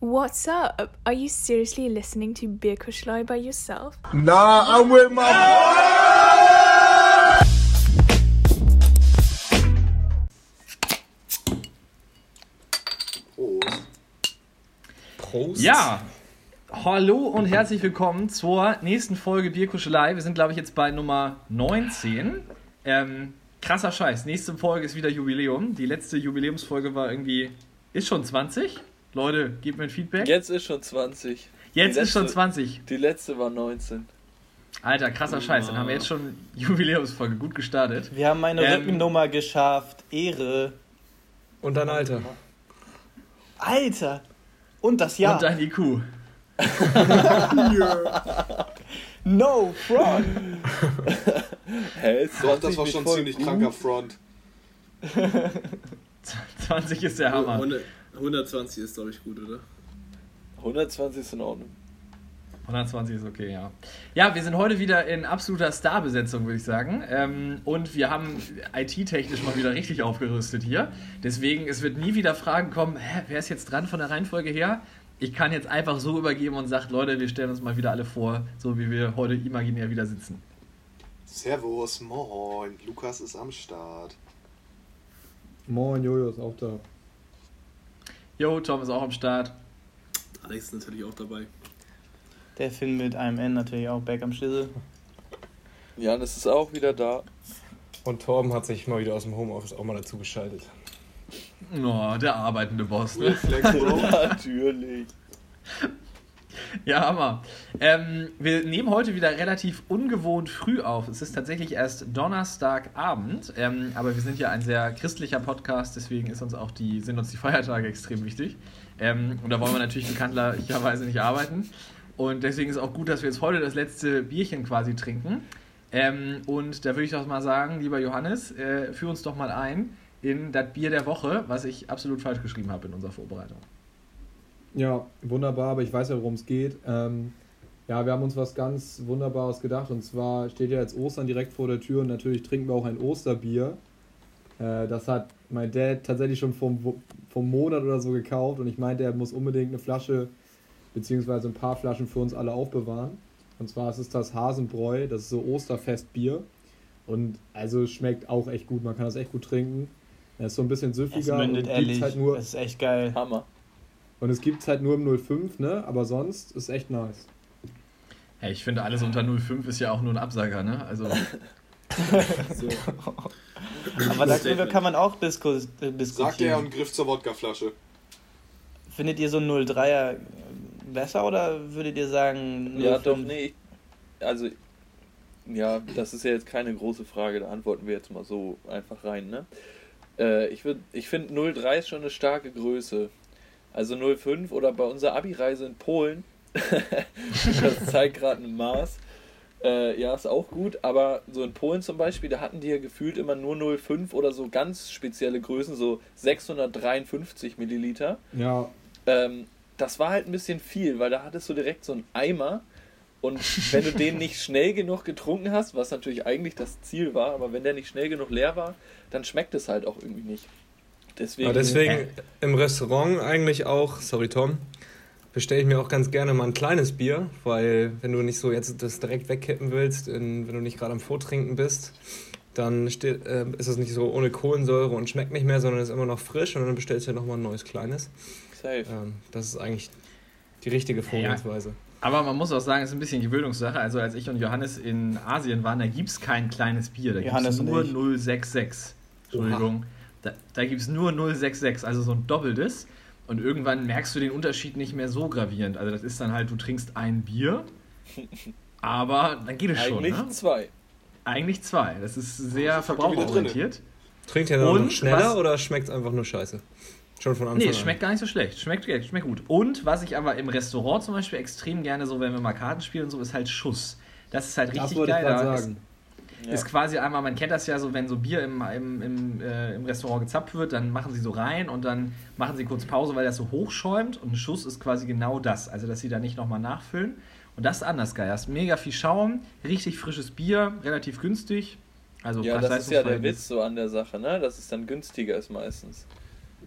What's up? Are you seriously listening to Birkuschlei by yourself? Nah, I'm with my Prost. Ja, hallo und herzlich willkommen zur nächsten Folge Bierkuschelei. Wir sind, glaube ich, jetzt bei Nummer 19. Ähm, krasser Scheiß. Nächste Folge ist wieder Jubiläum. Die letzte Jubiläumsfolge war irgendwie. Ist schon 20? Leute, gebt mir ein Feedback. Jetzt ist schon 20. Jetzt die ist schon letzte- 20. Die letzte war 19. Alter, krasser Scheiß. Dann haben wir jetzt schon Jubiläumsfolge gut gestartet. Wir haben eine Ähm, Rückennummer geschafft. Ehre. Und dein Alter. Alter. Und das Jahr. Und dein IQ. no front. Hä? Doch, 20 das war schon ziemlich gut? kranker Front. 20 ist der Hammer. 100 120 ist, glaube ich, gut, oder? 120 ist in Ordnung. 120 ist okay, ja. Ja, wir sind heute wieder in absoluter Starbesetzung, würde ich sagen. Ähm, und wir haben IT-technisch mal wieder richtig aufgerüstet hier. Deswegen, es wird nie wieder Fragen kommen, hä, wer ist jetzt dran von der Reihenfolge her? Ich kann jetzt einfach so übergeben und sagt, Leute, wir stellen uns mal wieder alle vor, so wie wir heute imaginär wieder sitzen. Servus, moin. Lukas ist am Start. Moin, Jojo ist auch da. Jo, Tom ist auch am Start. Alex ist natürlich auch dabei. Der Film mit einem N natürlich auch back am Schlüssel. Janis ist auch wieder da. Und Torben hat sich mal wieder aus dem Homeoffice auch mal dazu geschaltet. Oh, der arbeitende Boss, ne? Flex. Natürlich. Ja, Hammer. Ähm, wir nehmen heute wieder relativ ungewohnt früh auf. Es ist tatsächlich erst Donnerstagabend, ähm, aber wir sind ja ein sehr christlicher Podcast, deswegen ist uns auch die, sind uns die Feiertage extrem wichtig. Ähm, und da wollen wir natürlich bekanntlicherweise nicht arbeiten. Und deswegen ist auch gut, dass wir jetzt heute das letzte Bierchen quasi trinken. Ähm, und da würde ich doch mal sagen, lieber Johannes, äh, führ uns doch mal ein in das Bier der Woche, was ich absolut falsch geschrieben habe in unserer Vorbereitung. Ja, wunderbar, aber ich weiß ja, worum es geht. Ähm, ja, wir haben uns was ganz Wunderbares gedacht und zwar steht ja jetzt Ostern direkt vor der Tür und natürlich trinken wir auch ein Osterbier. Äh, das hat mein Dad tatsächlich schon vom, vom Monat oder so gekauft und ich meinte, er muss unbedingt eine Flasche beziehungsweise ein paar Flaschen für uns alle aufbewahren. Und zwar ist es das Hasenbräu, das ist so Osterfestbier und also schmeckt auch echt gut, man kann das echt gut trinken. Es ist so ein bisschen Es süffiger und mündet gibt's ehrlich. halt nur Das ist echt geil. Hammer. Und es gibt es halt nur im 05, ne? Aber sonst ist echt nice. Hey, ich finde, alles unter 0,5 ist ja auch nur ein Absager, ne? Also, So. Aber darüber kann man auch diskus äh, Sagt er diskutieren. und griff zur Wodkaflasche. Findet ihr so ein 03er besser oder würdet ihr sagen Ja, 05? doch, nee. ich- Also, ja, das ist ja jetzt keine große Frage, da antworten wir jetzt mal so einfach rein, ne? Äh, ich würd- ich finde 03 ist schon eine starke Größe. Also 05 oder bei unserer Abi-Reise in Polen, das zeigt gerade ein Maß. Äh, ja, ist auch gut, aber so in Polen zum Beispiel, da hatten die ja gefühlt immer nur 05 oder so ganz spezielle Größen, so 653 Milliliter. Ja, Ähm, das war halt ein bisschen viel, weil da hattest du direkt so einen Eimer und wenn du den nicht schnell genug getrunken hast, was natürlich eigentlich das Ziel war, aber wenn der nicht schnell genug leer war, dann schmeckt es halt auch irgendwie nicht. Deswegen, Aber deswegen im Restaurant eigentlich auch, sorry Tom, bestelle ich mir auch ganz gerne mal ein kleines Bier, weil wenn du nicht so jetzt das direkt wegkippen willst, in, wenn du nicht gerade am Vortrinken bist, dann steht, äh, ist es nicht so ohne Kohlensäure und schmeckt nicht mehr, sondern ist immer noch frisch und dann bestellst du ja nochmal ein neues kleines. safe. Ähm, das ist eigentlich die richtige Vorgehensweise. aber man muss auch sagen, es ist ein bisschen Gewöhnungssache. Also, als ich und Johannes in Asien waren, da gibt es kein kleines Bier. Da gibt Johannes es nur ich. 066. Entschuldigung. Da, da gibt es nur 066, also so ein doppeltes. Und irgendwann merkst du den Unterschied nicht mehr so gravierend. Also, das ist dann halt, du trinkst ein Bier, aber dann geht es schon. Eigentlich Ne? zwei. Eigentlich zwei. Das ist sehr das ist wieder verbraucherorientiert. Trinkt ihr dann schneller was- oder schmeckt es einfach nur scheiße? Schon von Anfang Nee, an. es schmeckt gar nicht so schlecht. Schmeckt, schmeckt gut. Und was ich aber im Restaurant zum Beispiel extrem gerne so, wenn wir mal Karten spielen und so, ist halt Schuss. Das ist halt das richtig ich geil. gerade Da ist, sagen. Ja. ist quasi einmal, man kennt das ja so, wenn so Bier im, im, im, äh, im Restaurant gezapft wird, dann machen sie so rein und dann machen sie kurz Pause, weil das so hochschäumt und ein Schuss ist quasi genau das. Also, dass sie da nicht nochmal nachfüllen. Und das ist anders geil. Das ist mega viel Schaum, richtig frisches Bier, relativ günstig. Also Ja, das ist ja der. Witz so an der Sache, ne? Dass es dann günstiger ist meistens.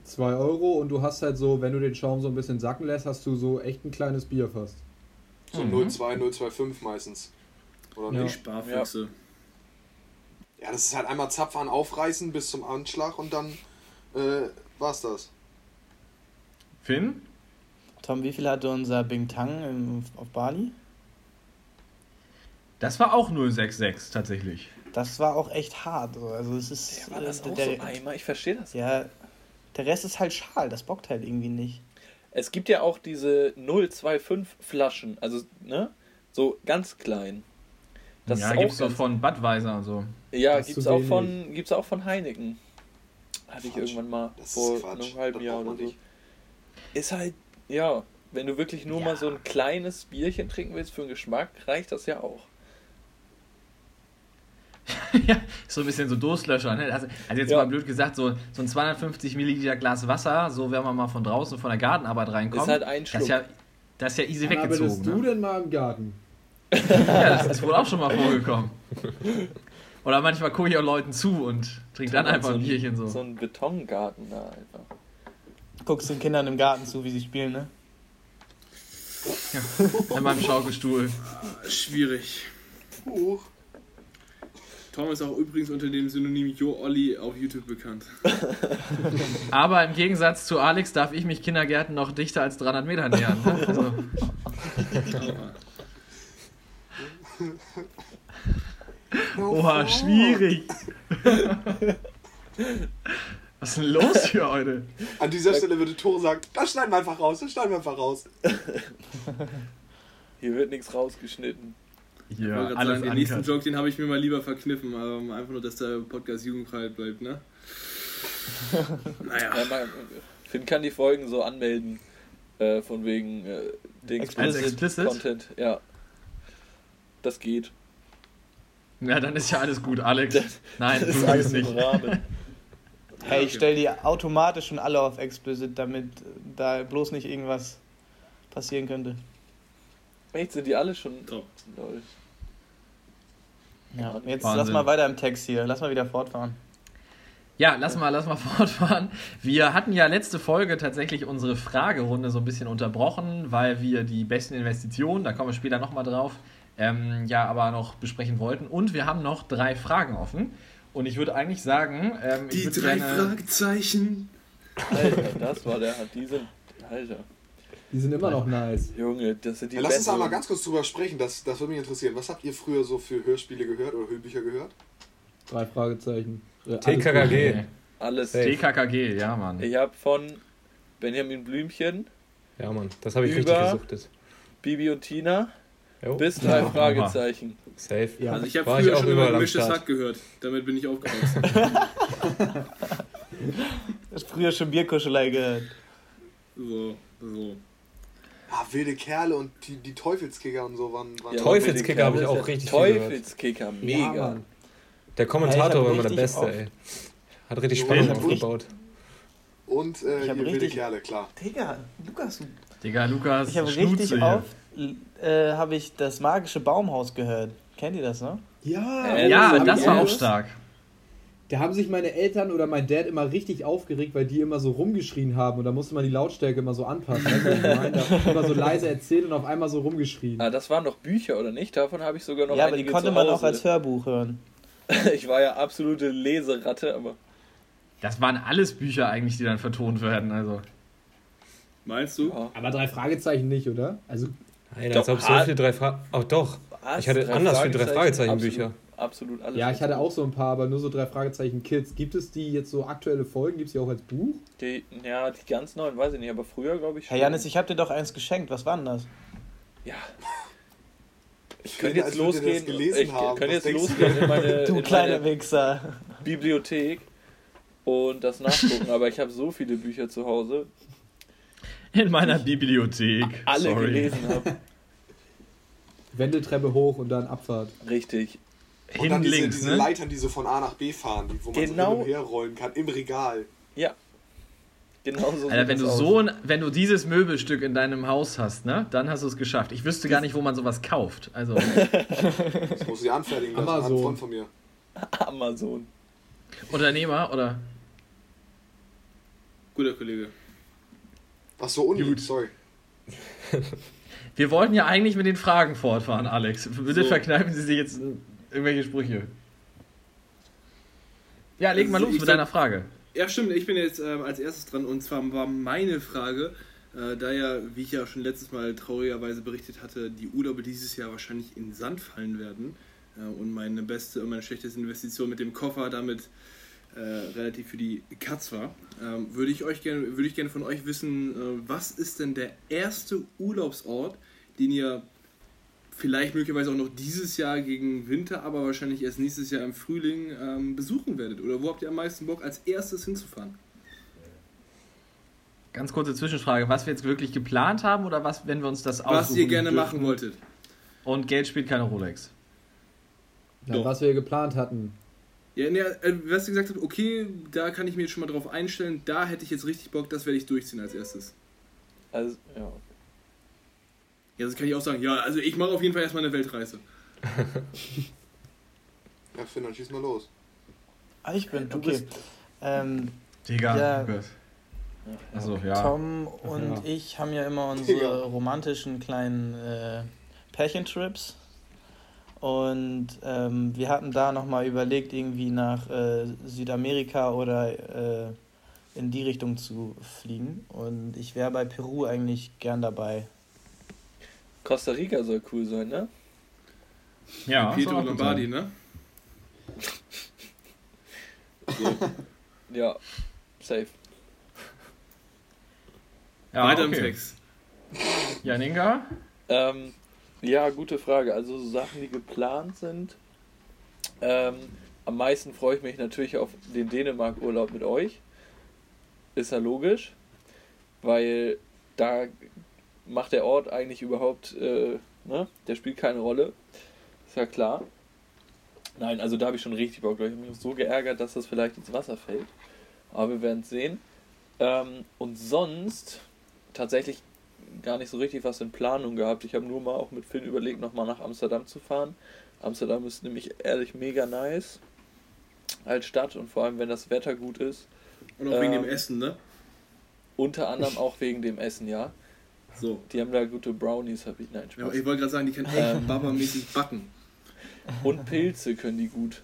2 Euro und du hast halt so, wenn du den Schaum so ein bisschen sacken lässt, hast du so echt ein kleines Bier fast. So Mhm. 02, 025 meistens. Oder Ja. Die nicht? Sparfüchse. Ja, das ist halt einmal Zapfhahn aufreißen bis zum Anschlag und dann äh, war's das. Finn? Tom, wie viel hatte unser Bing Tang im, auf Bali? Das war auch 066 tatsächlich. Das war auch echt hart. so. Also es ist. Ja, war das äh, auch der, so Eimer? Ich verstehe das. Ja, der Rest ist halt schal, das bockt halt irgendwie nicht. Es gibt ja auch diese 025 Flaschen, also, ne? So ganz klein. Das ja, gibt's auch so von Budweiser und so. Ja, Das gibt's zu auch von gibt's auch von Heineken. Hatte ich Quatsch. irgendwann mal Das ist vor Quatsch. einem halben Das Jahr oder so. nicht. Ist halt, ja, wenn du wirklich nur Ja. mal so ein kleines Bierchen trinken willst für den Geschmack, reicht das ja auch. ja, so ein bisschen so Durstlöscher. Ne? Also, also jetzt Ja. mal blöd gesagt, so, so ein 250 Milliliter Glas Wasser, so wenn man mal von draußen von der Gartenarbeit reinkommt. Ist halt ein das Schluck. ist ja, das ist ja easy arbeitest weggezogen. du Ne? denn mal im Garten? Ja, das ist wohl auch schon mal vorgekommen. Oder manchmal gucke ich auch Leuten zu und trinke dann einfach so ein Bierchen so. So ein Betongarten da einfach. Guckst den Kindern im Garten zu, wie sie spielen, ne? In meinem Schaukelstuhl. Schwierig. Huch. Tom ist auch übrigens unter dem Synonym Jo Olli auf YouTube bekannt. Aber im Gegensatz zu Alex darf ich mich Kindergärten noch dichter als 300 Meter nähern. Ne? Also, oha, schwierig. Was ist denn los hier heute? An dieser Stelle würde Tore sagen, das schneiden wir einfach raus, das schneiden wir einfach raus. Hier wird nichts rausgeschnitten. Ich Ja, gerade alles sagen, den nächsten. Joke, den habe ich mir mal lieber verkniffen, aber einfach nur, dass der Podcast jugendfrei bleibt, ne? naja. Ja, Finn kann die Folgen so anmelden, äh, von wegen äh, Dings explicit? Content. Ja. Das geht. Ja, dann ist ja alles gut, Alex. Das- Nein, Das du ist alles nicht. Hey, ich stelle die automatisch schon alle auf Explicit, damit da bloß nicht irgendwas passieren könnte. Echt, sind die alle schon. Top. Lol. Ja, jetzt Wahnsinn. lass mal weiter im Text hier. Lass mal wieder fortfahren. Ja, lass mal, lass mal fortfahren. Wir hatten ja letzte Folge tatsächlich unsere Fragerunde so ein bisschen unterbrochen, weil wir die besten Investitionen, da kommen wir später nochmal drauf, ähm, ja, aber noch besprechen wollten. Und wir haben noch drei Fragen offen. Und ich würde eigentlich sagen, ähm, Die drei gerne. Fragezeichen. Alter, das war der. Die sind. Alter. Die sind immer noch nice. Junge, das sind die Ja, lass uns einmal ganz kurz drüber sprechen, das, das würde mich interessieren. Was habt ihr früher so für Hörspiele gehört oder Hörbücher gehört? Drei Fragezeichen. Äh, TKKG. Nee. Alles. Safe. TKKG, ja, Mann. Ich habe von Benjamin Blümchen, Ja, Mann, das habe ich Über- richtig gesuchtet. Bibi und Tina Jo, bis drei Ja. Fragezeichen. safe. Ja. Also ich habe ich früher auch schon immer gemischtes. Hack gehört. Damit bin ich aufgewachsen. Du hast früher schon Bierkuschelei gehört. so, so. Ah, wilde Kerle und die, die Teufelskicker und so waren. waren Ja, Teufelskicker habe ich auch richtig viel gehört. Teufelskicker, Ja, mega. Mann. Der Kommentator Ja, war ich immer der Beste, ey. Hat richtig Spannung ich aufgebaut. Und äh, Ich wilde richtig- Kerle, klar. Digga, Lukas, du Digga, Lukas, Ich habe richtig hier. Äh, habe ich das magische Baumhaus gehört. Kennt ihr das, ne? Ja, Äh, Ja, das das war auch stark. Da haben sich meine Eltern oder mein Dad immer richtig aufgeregt, weil die immer so rumgeschrien haben und da musste man die Lautstärke immer so anpassen. Weißt du, immer so leise erzählt und auf einmal so rumgeschrien. Ah, das waren doch Bücher, oder nicht? Davon habe ich sogar noch ja, aber die konnte man auch als Hörbuch hören. Ich war ja absolute Leseratte, aber Das waren alles Bücher eigentlich, die dann vertont werden. Also. Meinst du? ja. Aber drei Fragezeichen nicht, oder? Also, Doch, als ob so ah. viele drei Fragen. Oh, doch. Was? Ich hatte Drei anders viele drei Fragezeichen? Fragezeichen-Bücher. Absolut, absolut alles. ja, ich hatte auch so ein paar, aber nur so drei Fragezeichen Kids. Gibt es die jetzt so aktuelle Folgen? Gibt es die auch als Buch? Die, ja, die ganz neuen weiß ich nicht, aber früher glaube ich Herr Janis, ich habe dir doch eins geschenkt. Was war denn das? Ja. Ich könnte jetzt losgehen. gelesen Ich haben. könnte jetzt losgehen in meine, Du in meine Wichser. Bibliothek und das nachgucken, aber ich habe so viele Bücher zu Hause, In meiner Bibliothek. alle Sorry. gelesen habe. Wendeltreppe hoch und dann Abfahrt. Richtig. Und Hin dann diese, links, diese ne? Leitern, die so von A nach B fahren, die, wo man Genau. so hin und her rollen kann, im Regal. Ja. Genau so Alter, wenn du aus. so ein, wenn du dieses Möbelstück in deinem Haus hast, ne, dann hast du es geschafft. Ich wüsste gar nicht, wo man sowas kauft. Also, Das muss ich anfertigen lassen. Amazon. Ein Freund von mir. Amazon. Unternehmer oder Guter Kollege. Ach so, Uni, Gut. sorry. Wir wollten ja eigentlich mit den Fragen fortfahren, Alex. Bitte So. verkneifen Sie sich jetzt irgendwelche Sprüche. Ja, leg mal Also los mit sag- deiner Frage. Ja, stimmt. Ich bin jetzt ähm, als erstes dran und zwar war meine Frage, äh, da ja, wie ich ja schon letztes Mal traurigerweise berichtet hatte, die Urlaube dieses Jahr wahrscheinlich in den Sand fallen werden äh, und meine beste und meine schlechteste Investition mit dem Koffer damit äh, relativ für die Katz war, ähm, würde ich euch gerne, würde ich gerne von euch wissen, äh, was ist denn der erste Urlaubsort, den ihr vielleicht möglicherweise auch noch dieses Jahr gegen Winter, aber wahrscheinlich erst nächstes Jahr im Frühling ähm, besuchen werdet? Oder wo habt ihr am meisten Bock, als erstes hinzufahren? Ganz kurze Zwischenfrage. Was wir jetzt wirklich geplant haben oder was, wenn wir uns das aussuchen Was ihr gerne dürfen? machen wolltet. Und Geld spielt keine Rolex. Ja, was wir geplant hatten. Ja, ne, was ihr gesagt habt, okay, da kann ich mir jetzt schon mal drauf einstellen, da hätte ich jetzt richtig Bock, das werde ich durchziehen als erstes. Also, ja. Ja, das kann ich auch sagen. Ja, also ich mache auf jeden Fall erstmal eine Weltreise. Ja, Finn, dann schieß mal los. Ah, ich bin, Du okay. bist- Ähm, Digga, Ja. Lukas. Achso, ja. Tom und Ja. ich haben ja immer unsere romantischen kleinen äh, Pärchentrips. Und ähm, wir hatten da nochmal überlegt, irgendwie nach äh, Südamerika oder äh, in die Richtung zu fliegen. Und ich wäre bei Peru eigentlich gern dabei. Costa Rica soll cool sein, ne? Ja, Pietro Lombardi, ne? Ja, safe. Ja, Weiter im okay. Text. Janinga? Ähm, ja, gute Frage. Also so Sachen, die geplant sind. Ähm, am meisten freue ich mich natürlich auf den Dänemark-Urlaub mit euch. Ist ja logisch, weil da macht der Ort eigentlich überhaupt, äh, ne? Der spielt keine Rolle. Ist ja klar. Nein, also da habe ich schon richtig Bock. Ich habe mich so geärgert, dass das vielleicht ins Wasser fällt. Aber wir werden es sehen. Ähm, und sonst tatsächlich gar nicht so richtig was in Planung gehabt. Ich habe nur mal auch mit Finn überlegt, nochmal nach Amsterdam zu fahren. Amsterdam ist nämlich ehrlich mega nice als Stadt und vor allem, wenn das Wetter gut ist. Und auch wegen Ähm, dem Essen, ne? Unter anderem auch wegen dem Essen, ja. So. Die haben da gute Brownies, habe ich. Nein, Ja, Spaß. ich wollte gerade sagen, die kann echt Ähm. Baba-mäßig backen. Und Pilze können die gut.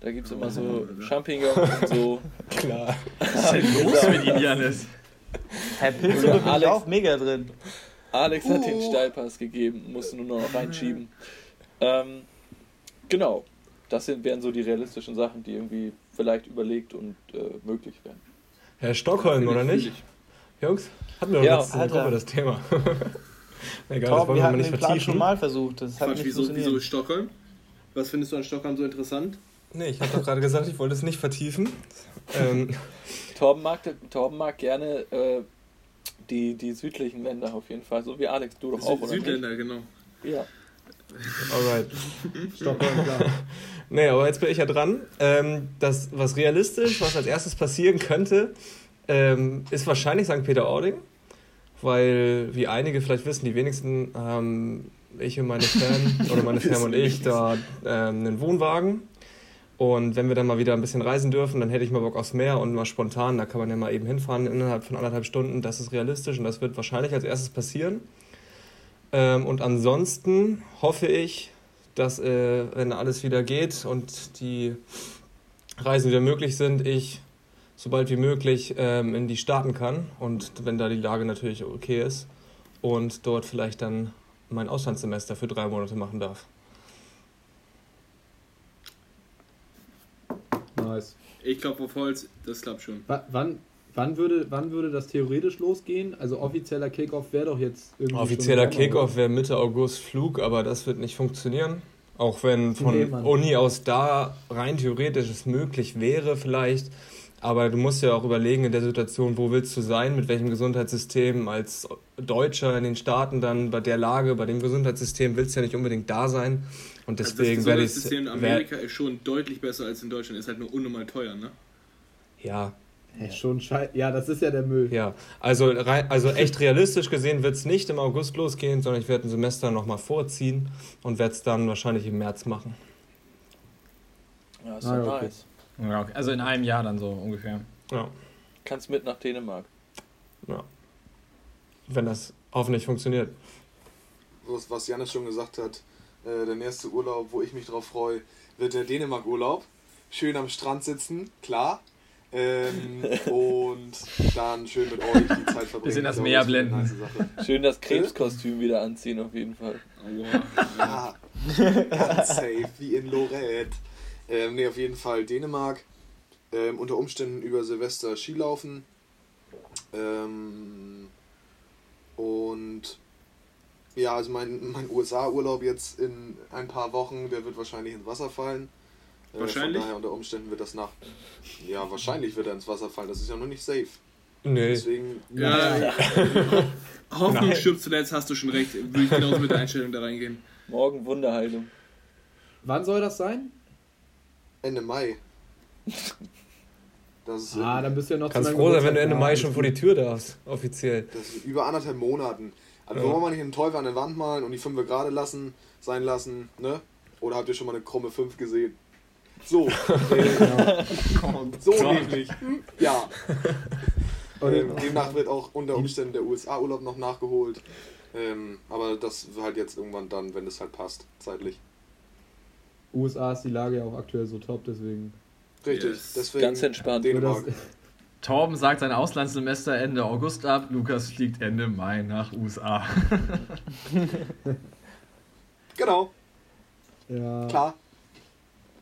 Da gibt es immer so. Champignons und so. Klar. Was ist denn los mit Ihnen, Janis? Herr Pilze bin ich Alex. auch mega drin. Alex hat Oh. den Steilpass gegeben, musste nur noch reinschieben. Ähm, genau. Das sind, wären so die realistischen Sachen, die irgendwie vielleicht überlegt und äh, möglich wären. Herr Stockholm, oder nicht? ich. Jungs, hatten wir doch Ja, letzte Alter. Gruppe das Thema. Egal, das Top, wollen wir wir nicht den Plan schon vertiefen. mal versucht. Das hat Quatsch, nicht wieso, wieso Stockholm? Was findest du an Stockholm so interessant? Nee, ich habe doch gerade gesagt, ich wollte es nicht vertiefen. Ähm, Torben mag, Torben mag gerne äh, die, die südlichen Länder auf jeden Fall, so wie Alex, du doch auch, Sü oder Südländer, genau. nicht? Ja. alright. Stockholm, klar. Nee, aber jetzt bin ich ja dran. Ähm, das, was realistisch, was als erstes passieren könnte, ähm, ist wahrscheinlich St. Peter-Ording. Weil, wie einige vielleicht wissen, die wenigsten haben ich und meine Fan oder meine Fan und ich da ähm, einen Wohnwagen. Und wenn wir dann mal wieder ein bisschen reisen dürfen, dann hätte ich mal Bock aufs Meer und mal spontan, da kann man ja mal eben hinfahren innerhalb von anderthalb Stunden. Das ist realistisch und das wird wahrscheinlich als erstes passieren. Ähm, und ansonsten hoffe ich, dass, äh, wenn alles wieder geht und die Reisen wieder möglich sind, ich so bald wie möglich ähm, in die Staaten kann und wenn da die Lage natürlich okay ist und dort vielleicht dann mein Auslandssemester für drei Monate machen darf. Nice. Ich glaube auf Holz, das klappt schon. Wa- Wann, wann, würde, wann würde das theoretisch losgehen? Also offizieller Kickoff wäre doch jetzt irgendwie. Offizieller Kickoff wäre Mitte August Flug, aber das wird nicht funktionieren. Auch wenn von Nee. Uni aus da rein theoretisch es möglich wäre vielleicht. Aber du musst ja auch überlegen in der Situation, wo willst du sein, mit welchem Gesundheitssystem als Deutscher in den Staaten dann bei der Lage, bei dem Gesundheitssystem willst du ja nicht unbedingt da sein. Und Also deswegen das werde ich Gesundheitssystem in Amerika ist schon deutlich besser als in Deutschland, ist halt nur unnormal teuer, ne? Ja, Ja, schon schei Ja, das ist ja der Müll. ja. Also, rein, also echt realistisch gesehen wird es nicht im August losgehen, sondern ich werde ein Semester nochmal vorziehen und werde es dann wahrscheinlich im März machen. Ja, ist Ah, ja okay. Ja, okay. Also in einem Jahr dann so ungefähr. Ja. Kannst mit nach Dänemark. Ja. Wenn das hoffentlich funktioniert. was, was Janis schon gesagt hat, äh, der nächste Urlaub, wo ich mich drauf freue, wird der Dänemark-Urlaub. Schön am Strand sitzen, klar. Ähm, und dann schön mit euch die Zeit verbringen. Bisschen das glaube, Meer blenden. Schön das Krebskostüm wieder anziehen, auf jeden Fall. Ja, ganz safe, wie in Lorette. Ähm, ne, auf jeden Fall Dänemark. Ähm, unter Umständen über Silvester Skilaufen. Ähm, und ja, also mein, mein USA-Urlaub jetzt in ein paar Wochen, der wird wahrscheinlich ins Wasser fallen. Äh, Wahrscheinlich? Von daher unter Umständen wird das nach. Ja, wahrscheinlich wird er ins Wasser fallen. Das ist ja noch nicht safe. Nee. Deswegen. Ja, Hoffnung Nein. stirbt zuletzt, hast du schon recht. Würde ich genauso mit der Einstellung da reingehen. Morgen Wunderheilung. Wann soll das sein? Ende Mai. Das ist, Ah, dann bist du ja noch Kannst froh sein, wenn du Ende. Mai schon vor die gut. Tür darfst, offiziell. Das ist über anderthalb Monaten. Also Ja. wollen wir nicht einen Teufel an der Wand malen und die 5 gerade lassen, sein lassen, ne? Oder habt ihr schon mal eine krumme 5 gesehen? So, äh, so nämlich. Ja. Und- Ähm, demnach wird auch unter Umständen der USA-Urlaub noch nachgeholt. Ähm, aber das halt jetzt irgendwann dann, wenn es halt passt, zeitlich. USA ist die Lage ja auch aktuell so top, deswegen. Richtig. Yes. Deswegen Ganz entspannt. Dänemark. Torben sagt sein Auslandssemester Ende August ab, Lukas fliegt Ende Mai nach USA. Genau, ja. klar.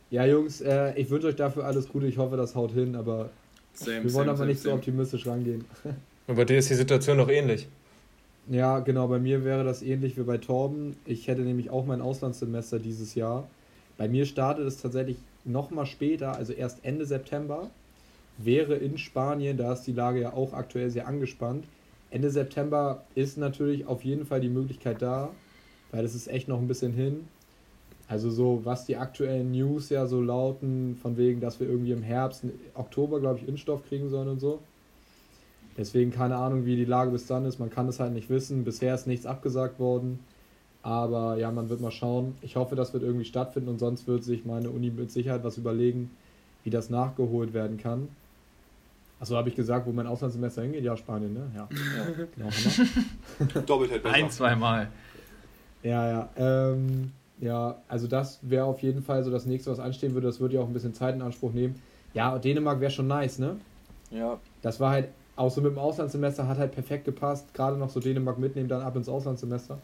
ja, Jungs, äh, ich wünsche euch dafür alles Gute. Ich hoffe, das haut hin, aber Same, wir wollen same, aber same, nicht so same. optimistisch rangehen. Und bei dir ist die Situation noch ähnlich. Ja, genau, bei mir wäre das ähnlich wie bei Torben. Ich hätte nämlich auch mein Auslandssemester dieses Jahr. Bei mir startet es tatsächlich nochmal später, also erst Ende September. Wäre in Spanien, da ist die Lage ja auch aktuell sehr angespannt. Ende September ist natürlich auf jeden Fall die Möglichkeit da, weil es ist echt noch ein bisschen hin. Also so, was die aktuellen News ja so lauten, von wegen, dass wir irgendwie im Herbst, Oktober, glaube ich, Impfstoff kriegen sollen und so. Deswegen keine Ahnung, wie die Lage bis dann ist. Man kann es halt nicht wissen. Bisher ist nichts abgesagt worden. Aber ja, man wird mal schauen. Ich hoffe, das wird irgendwie stattfinden und sonst wird sich meine Uni mit Sicherheit was überlegen, wie das nachgeholt werden kann. Achso, habe ich gesagt, wo mein Auslandssemester hingeht? Ja, Spanien, ne? Ja. Genau, Hammer. Doppelt besser. Ein, zweimal. Ja, ja. Ähm, ja, also das wäre auf jeden Fall so das nächste, was anstehen würde. Das würde ja auch ein bisschen Zeit in Anspruch nehmen. Ja, Dänemark wäre schon nice, ne? Ja, Das war halt, auch so mit dem Auslandssemester hat halt perfekt gepasst. Gerade noch so Dänemark mitnehmen, dann ab ins Auslandssemester.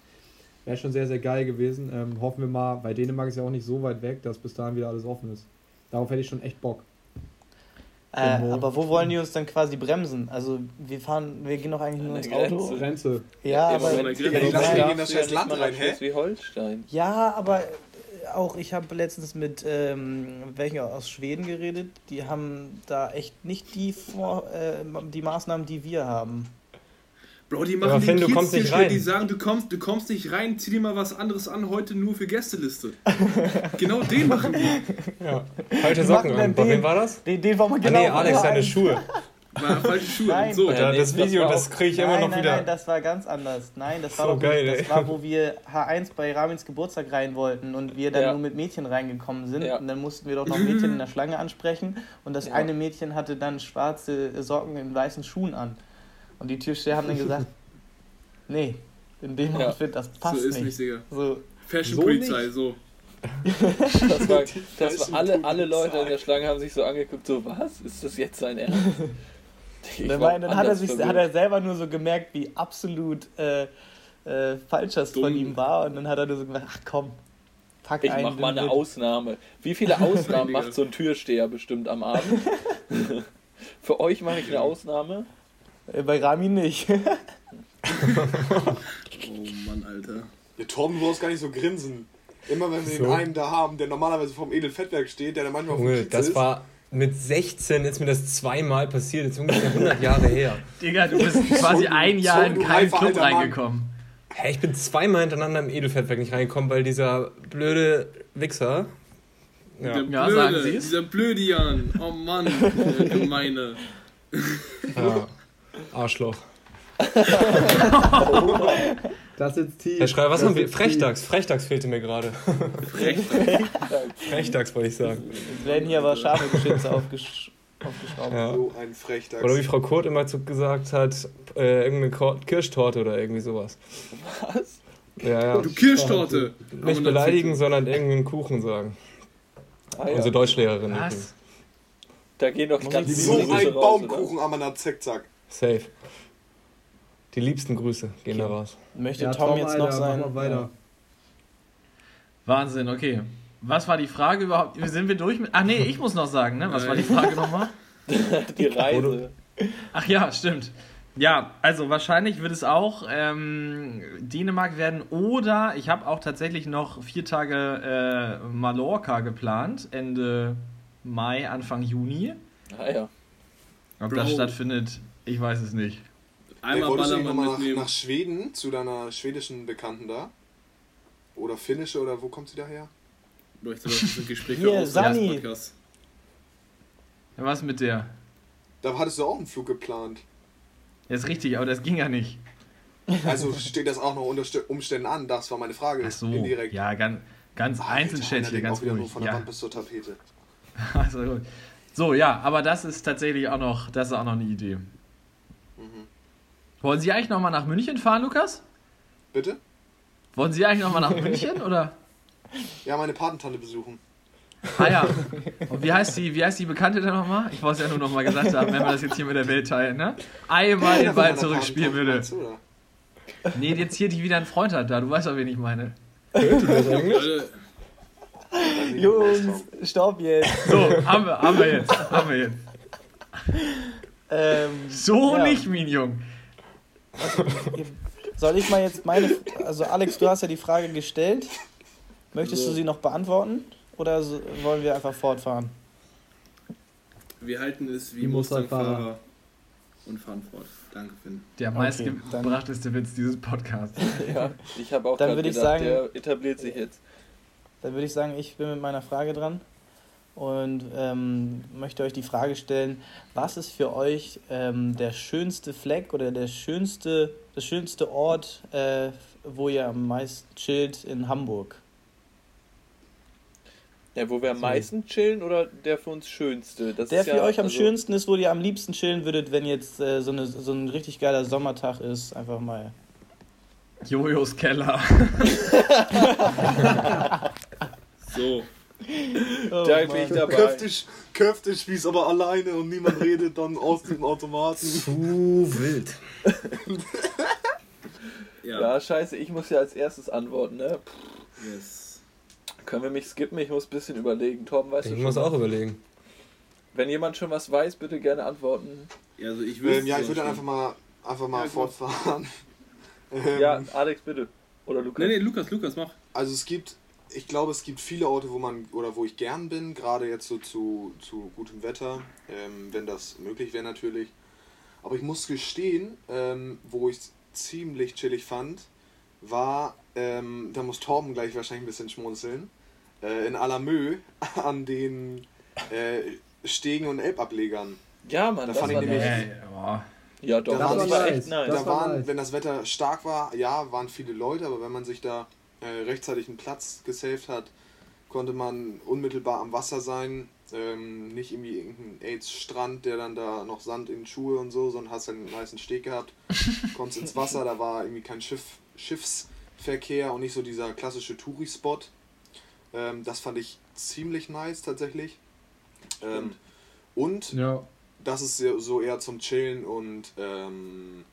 Wäre schon sehr, sehr geil gewesen. Ähm, hoffen wir mal, weil Dänemark ist ja auch nicht so weit weg, dass bis dahin wieder alles offen ist. Darauf hätte ich schon echt Bock. Äh, Wo- aber wo wollen die uns dann quasi bremsen? Also wir fahren, wir gehen doch eigentlich nur An ins der Auto. Grenze. Grenze. Ja, Immer aber, Ja, lassen darfst ihn in das scheiß Land rein, hä? Schleswig-Holstein. ja, aber äh, auch ich habe letztens mit ähm, welchen aus Schweden geredet. Die haben da echt nicht die, Vor äh, die Maßnahmen, die wir haben. Bro, die machen Finn, den Kids nicht rein. die sagen, du kommst, du kommst nicht rein, zieh dir mal was anderes an, heute nur für Gästeliste. genau den machen die. Ja. Die Socken an. dann Bei wem den- war das? Den, den wollen wir Ah, genau nee, Alex, deine. Schuhe. War falsche Schuhe Nein. so. Nee, das das Video, war das auch- kriege ich immer nein, noch nein, wieder. Nein, das war ganz anders. Nein, das war So doch geil, nicht, das war, wo wir H1 bei Ramins Geburtstag rein wollten und wir dann Ja. nur mit Mädchen reingekommen sind. Ja. Und dann mussten wir doch noch Mädchen in der Schlange ansprechen. Und das Ja. eine Mädchen hatte dann schwarze Socken in weißen Schuhen an. Und die Türsteher haben dann gesagt, nee, in dem Ja. Outfit, das So passt ist nicht, nicht. Digga. So, Fashion-Polizei, so. Das war, das war alle, alle Leute in der Schlange haben sich so angeguckt, so was? Ist das jetzt sein Ernst? Ich dann, war dann hat, er sich, hat er selber nur so gemerkt, wie absolut äh, äh, falsch das von ihm war. Und dann hat er nur so gesagt, ach komm, pack Ich einen. mach mal eine mit. Ausnahme. Wie viele Ausnahmen macht so ein Türsteher bestimmt am Abend? Für euch mache ich eine Ausnahme. Äh, Bei Rami nicht. Oh Mann, Alter. Ja, Torben, du brauchst gar nicht so grinsen. Immer wenn wir So. den einen da haben, der normalerweise vom Edelfettwerk steht, der dann manchmal auf dem das ist. war mit 16 ist mir das zweimal passiert. Das ist ungefähr 100 Jahre her. Digga, du bist quasi ein Jahr in keinen Club reingekommen. Hä, ich bin zweimal hintereinander im Edelfettwerk nicht reingekommen, weil dieser blöde Wichser. Ja. Der Ja, Blöde, sagen Sie's. dieser Blödian. Oh Mann, der Gemeine. ja. Arschloch. Das ist tief. Herr Schreiber, was Das haben wir? Frechdachs. Frechdachs fehlte mir gerade. Frechdachs wollte ich sagen. Es werden hier aber scharfe Geschütze aufgesch aufgeschraubt. Ja. So ein Frechdachs. Oder wie Frau Kurt immer zu gesagt hat, äh, irgendeine Kirschtorte oder irgendwie sowas. Was? Ja, ja. Du Kirschtorte! Nicht beleidigen, sondern irgendeinen Kuchen sagen. Ah, ja. Unsere Deutschlehrerin. Was? Da gehen doch ganz So ein raus, Baumkuchen am Zickzack. Safe. Die liebsten Grüße gehen da raus. Möchte Ja, Tom, jetzt Alter, noch sein? Weiter. Wahnsinn, okay. Was war die Frage überhaupt? Sind wir durch mit. Ach nee, ich muss noch sagen, ne? Was war die Frage nochmal? Die Reise. Ach ja, stimmt. Ja, also wahrscheinlich wird es auch ähm, Dänemark werden oder ich habe auch tatsächlich noch vier Tage äh, Mallorca geplant, Ende Mai, Anfang Juni. Ah ja. Ob Bro. das stattfindet, ich weiß es nicht. Einmal wolltest du nicht Ballermann nochmal nach, mitnehmen. nach Schweden zu deiner schwedischen Bekannten da? Oder finnische oder wo kommt sie daher? Leuchtet das Gespräch Hier, Sani. Podcasts. Ja, was mit der? Da hattest du auch einen Flug geplant. Ja, ist richtig, aber das ging ja nicht. Also steht das auch noch unter St- Umständen an? Das war meine Frage. Ach so, Indirekt. ja, ganz, ganz Alter, einzeln steht hier, ganz ruhig. von der Ja. Wand bis zur Tapete. Also, gut. so, ja, aber das ist tatsächlich auch noch, das ist auch noch eine Idee. Mhm. Wollen Sie eigentlich nochmal nach München fahren, Lukas? Bitte? Wollen Sie eigentlich nochmal nach München oder? Ja, meine Patentante besuchen. Ah ja. Und wie heißt die, wie heißt die Bekannte denn nochmal? Ich wollte es ja nur nochmal gesagt haben, wenn wir das jetzt hier mit der Welt teilen, ne? Einmal den Ball zurückspielen würde. Nee, jetzt hier, die wieder einen Freund hat da. Du weißt doch, wen ich meine. Jungs, stopp jetzt. So, haben wir, haben wir jetzt. Haben wir jetzt. Ähm, So Ja. nicht, Minion. soll ich mal jetzt meine. Also, Alex, du hast ja die Frage gestellt. Möchtest du sie noch beantworten? Oder so, wollen wir einfach fortfahren? wir halten es wie Wie Musterfahrer. Und fahren fort. Danke, Finn. Der Okay, meistgebrachteste Witz dieses Podcasts. ja. Ich habe auch Dann würde ich gedacht, sagen- der etabliert sich jetzt. Dann würde ich sagen, ich bin mit meiner Frage dran und ähm, möchte euch die Frage stellen, was ist für euch ähm, der schönste Fleck oder der schönste, der schönste Ort, äh, wo ihr am meisten chillt in Hamburg? Der, wo wir am meisten chillen oder der für uns schönste? Das Der ist für ja, euch am also, schönsten ist, wo ihr am liebsten chillen würdet, wenn jetzt äh, so, eine, so ein richtig geiler Sommertag ist, einfach mal. Jojos Keller. So, Da bin ich dabei. Köftisch, Köftespieß aber alleine und niemand redet dann aus dem Automaten. Zu wild. ja. Ja, scheiße, ich muss ja als erstes antworten, ne? Yes. Können wir mich skippen? Ich muss ein bisschen überlegen. Torben, weißt Ich du muss schon? auch was? überlegen. Wenn jemand schon was weiß, bitte gerne antworten. Ja, also ich Ähm, ja, ich würde einfach mal, einfach mal Ja, fortfahren. Ähm, Ja, Alex, bitte. Oder Lukas. Nee, nee, Lukas, Lukas, mach. Also es gibt, ich glaube, es gibt viele Orte, wo man oder wo ich gern bin, gerade jetzt so zu, zu gutem Wetter, ähm, wenn das möglich wäre natürlich. Aber ich muss gestehen, ähm, wo ich es ziemlich chillig fand, war, ähm, da muss Torben gleich wahrscheinlich ein bisschen schmunzeln, äh, in Alamö an den äh, Stegen und Elbablegern. Ja, Mann, Da das fand war ich nämlich- boah. Ja, doch, Das das, war war echt nice. Das da war waren, nice. wenn das Wetter stark war, ja, waren viele Leute, aber wenn man sich da rechtzeitig einen Platz gesaved hat, konnte man unmittelbar am Wasser sein. Ähm, nicht irgendwie irgendein AIDS-Strand, der dann da noch Sand in die Schuhe und so, sondern hast einen nice Steg gehabt, konntest ins Wasser, da war irgendwie kein Schiff, Schiffsverkehr und nicht so dieser klassische Touri-Spot. Ähm, das fand ich ziemlich nice tatsächlich. Ähm, und Ja, das ist so- so eher zum Chillen und ähm,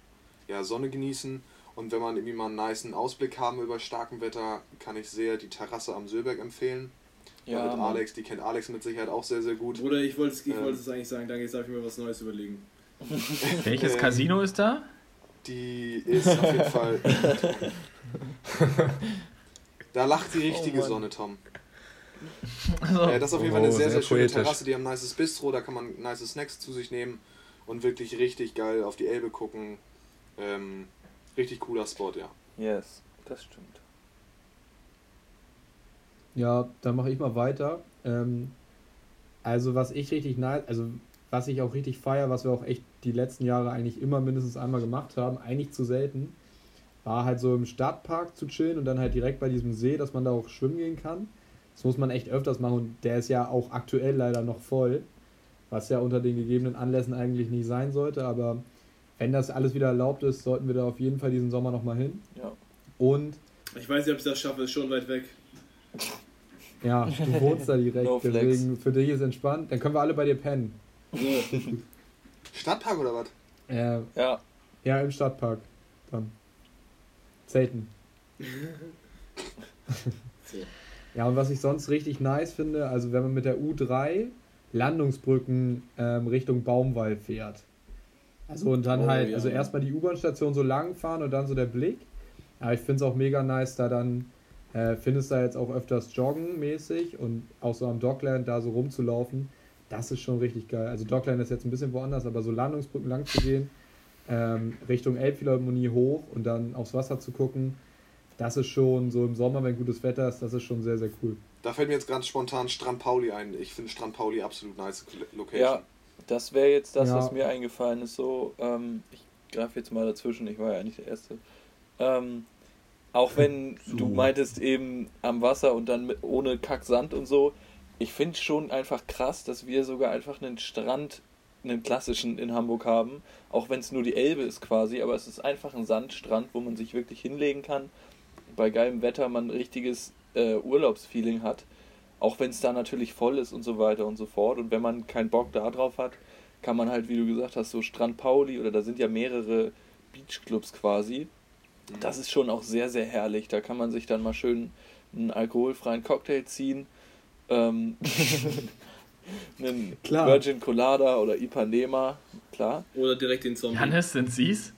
ja, Sonne genießen. Und wenn man irgendwie mal einen niceen Ausblick haben über starkem Wetter, kann ich sehr die Terrasse am Söberg empfehlen. Ja, mit. Alex, die kennt Alex mit Sicherheit auch sehr, sehr gut. Bruder, ich wollte es ich Ähm. wollte es eigentlich sagen, danke, jetzt darf ich mir was Neues überlegen. Welches Ähm, Casino ist da? Die ist auf jeden Fall. da lacht die richtige Oh. Sonne, Tom. Also, Äh, das ist auf jeden Fall eine Oh, sehr, sehr sehr schöne poetisch. Terrasse. Die haben ein nices Bistro, da kann man nice Snacks zu sich nehmen und wirklich richtig geil auf die Elbe gucken. Ähm, richtig cooler Spot, ja. Yes, das stimmt. Ja, dann mache ich mal weiter. Ähm, also was ich richtig nice, also was ich auch richtig feier, was wir auch echt die letzten Jahre eigentlich immer mindestens einmal gemacht haben, eigentlich zu selten, war halt so im Stadtpark zu chillen und dann halt direkt bei diesem See, dass man da auch schwimmen gehen kann. Das muss man echt öfters machen und der ist ja auch aktuell leider noch voll. was ja unter den gegebenen Anlässen eigentlich nicht sein sollte, aber wenn das alles wieder erlaubt ist, sollten wir da auf jeden Fall diesen Sommer nochmal hin. Ja. Und Ich weiß nicht, ob ich das schaffe, ist schon weit weg. ja, du wohnst da direkt, No deswegen für dich ist entspannt. Dann können wir alle bei dir pennen. So, Stadtpark oder was? Äh, Ja, ja, im Stadtpark. Dann. Zelten. Ja, und was ich sonst richtig nice finde, also wenn man mit der U3 Landungsbrücken ähm, Richtung Baumwall fährt. Also und dann Oh, halt, ja. also erstmal die U-Bahn-Station so lang fahren und dann so der Blick. Aber ich finde es auch mega nice, da dann äh, findest du da jetzt auch öfters joggen mäßig und auch so am Dockland da so rumzulaufen. Das ist schon richtig geil. Also Dockland ist jetzt ein bisschen woanders, aber so Landungsbrücken lang zu gehen, ähm, Richtung Elbphilharmonie hoch und dann aufs Wasser zu gucken, das ist schon so im Sommer, wenn gutes Wetter ist, das ist schon sehr, sehr cool. Da fällt mir jetzt ganz spontan Strand Pauli ein. Ich finde Strand Pauli absolut nice Location. ja, das wäre jetzt das, Ja. was mir eingefallen ist. So, ähm, ich greife jetzt mal dazwischen, ich war ja nicht der Erste. Ähm, auch wenn So. du meintest eben am Wasser und dann mit, ohne Kacksand und so, ich finde schon einfach krass, dass wir sogar einfach einen Strand, einen klassischen in Hamburg haben, auch wenn es nur die Elbe ist quasi, aber es ist einfach ein Sandstrand, wo man sich wirklich hinlegen kann, bei geilem Wetter man ein richtiges äh, Urlaubsfeeling hat, auch wenn es da natürlich voll ist und so weiter und so fort und wenn man keinen Bock da drauf hat, kann man halt, wie du gesagt hast, so Strand Pauli oder da sind ja mehrere Beachclubs quasi, das ist schon auch sehr, sehr herrlich. Da kann man sich dann mal schön einen alkoholfreien Cocktail ziehen. Ähm, einen Klar. Virgin Colada oder Ipanema, klar. oder direkt den Zombie. Hannes, sind Sie's?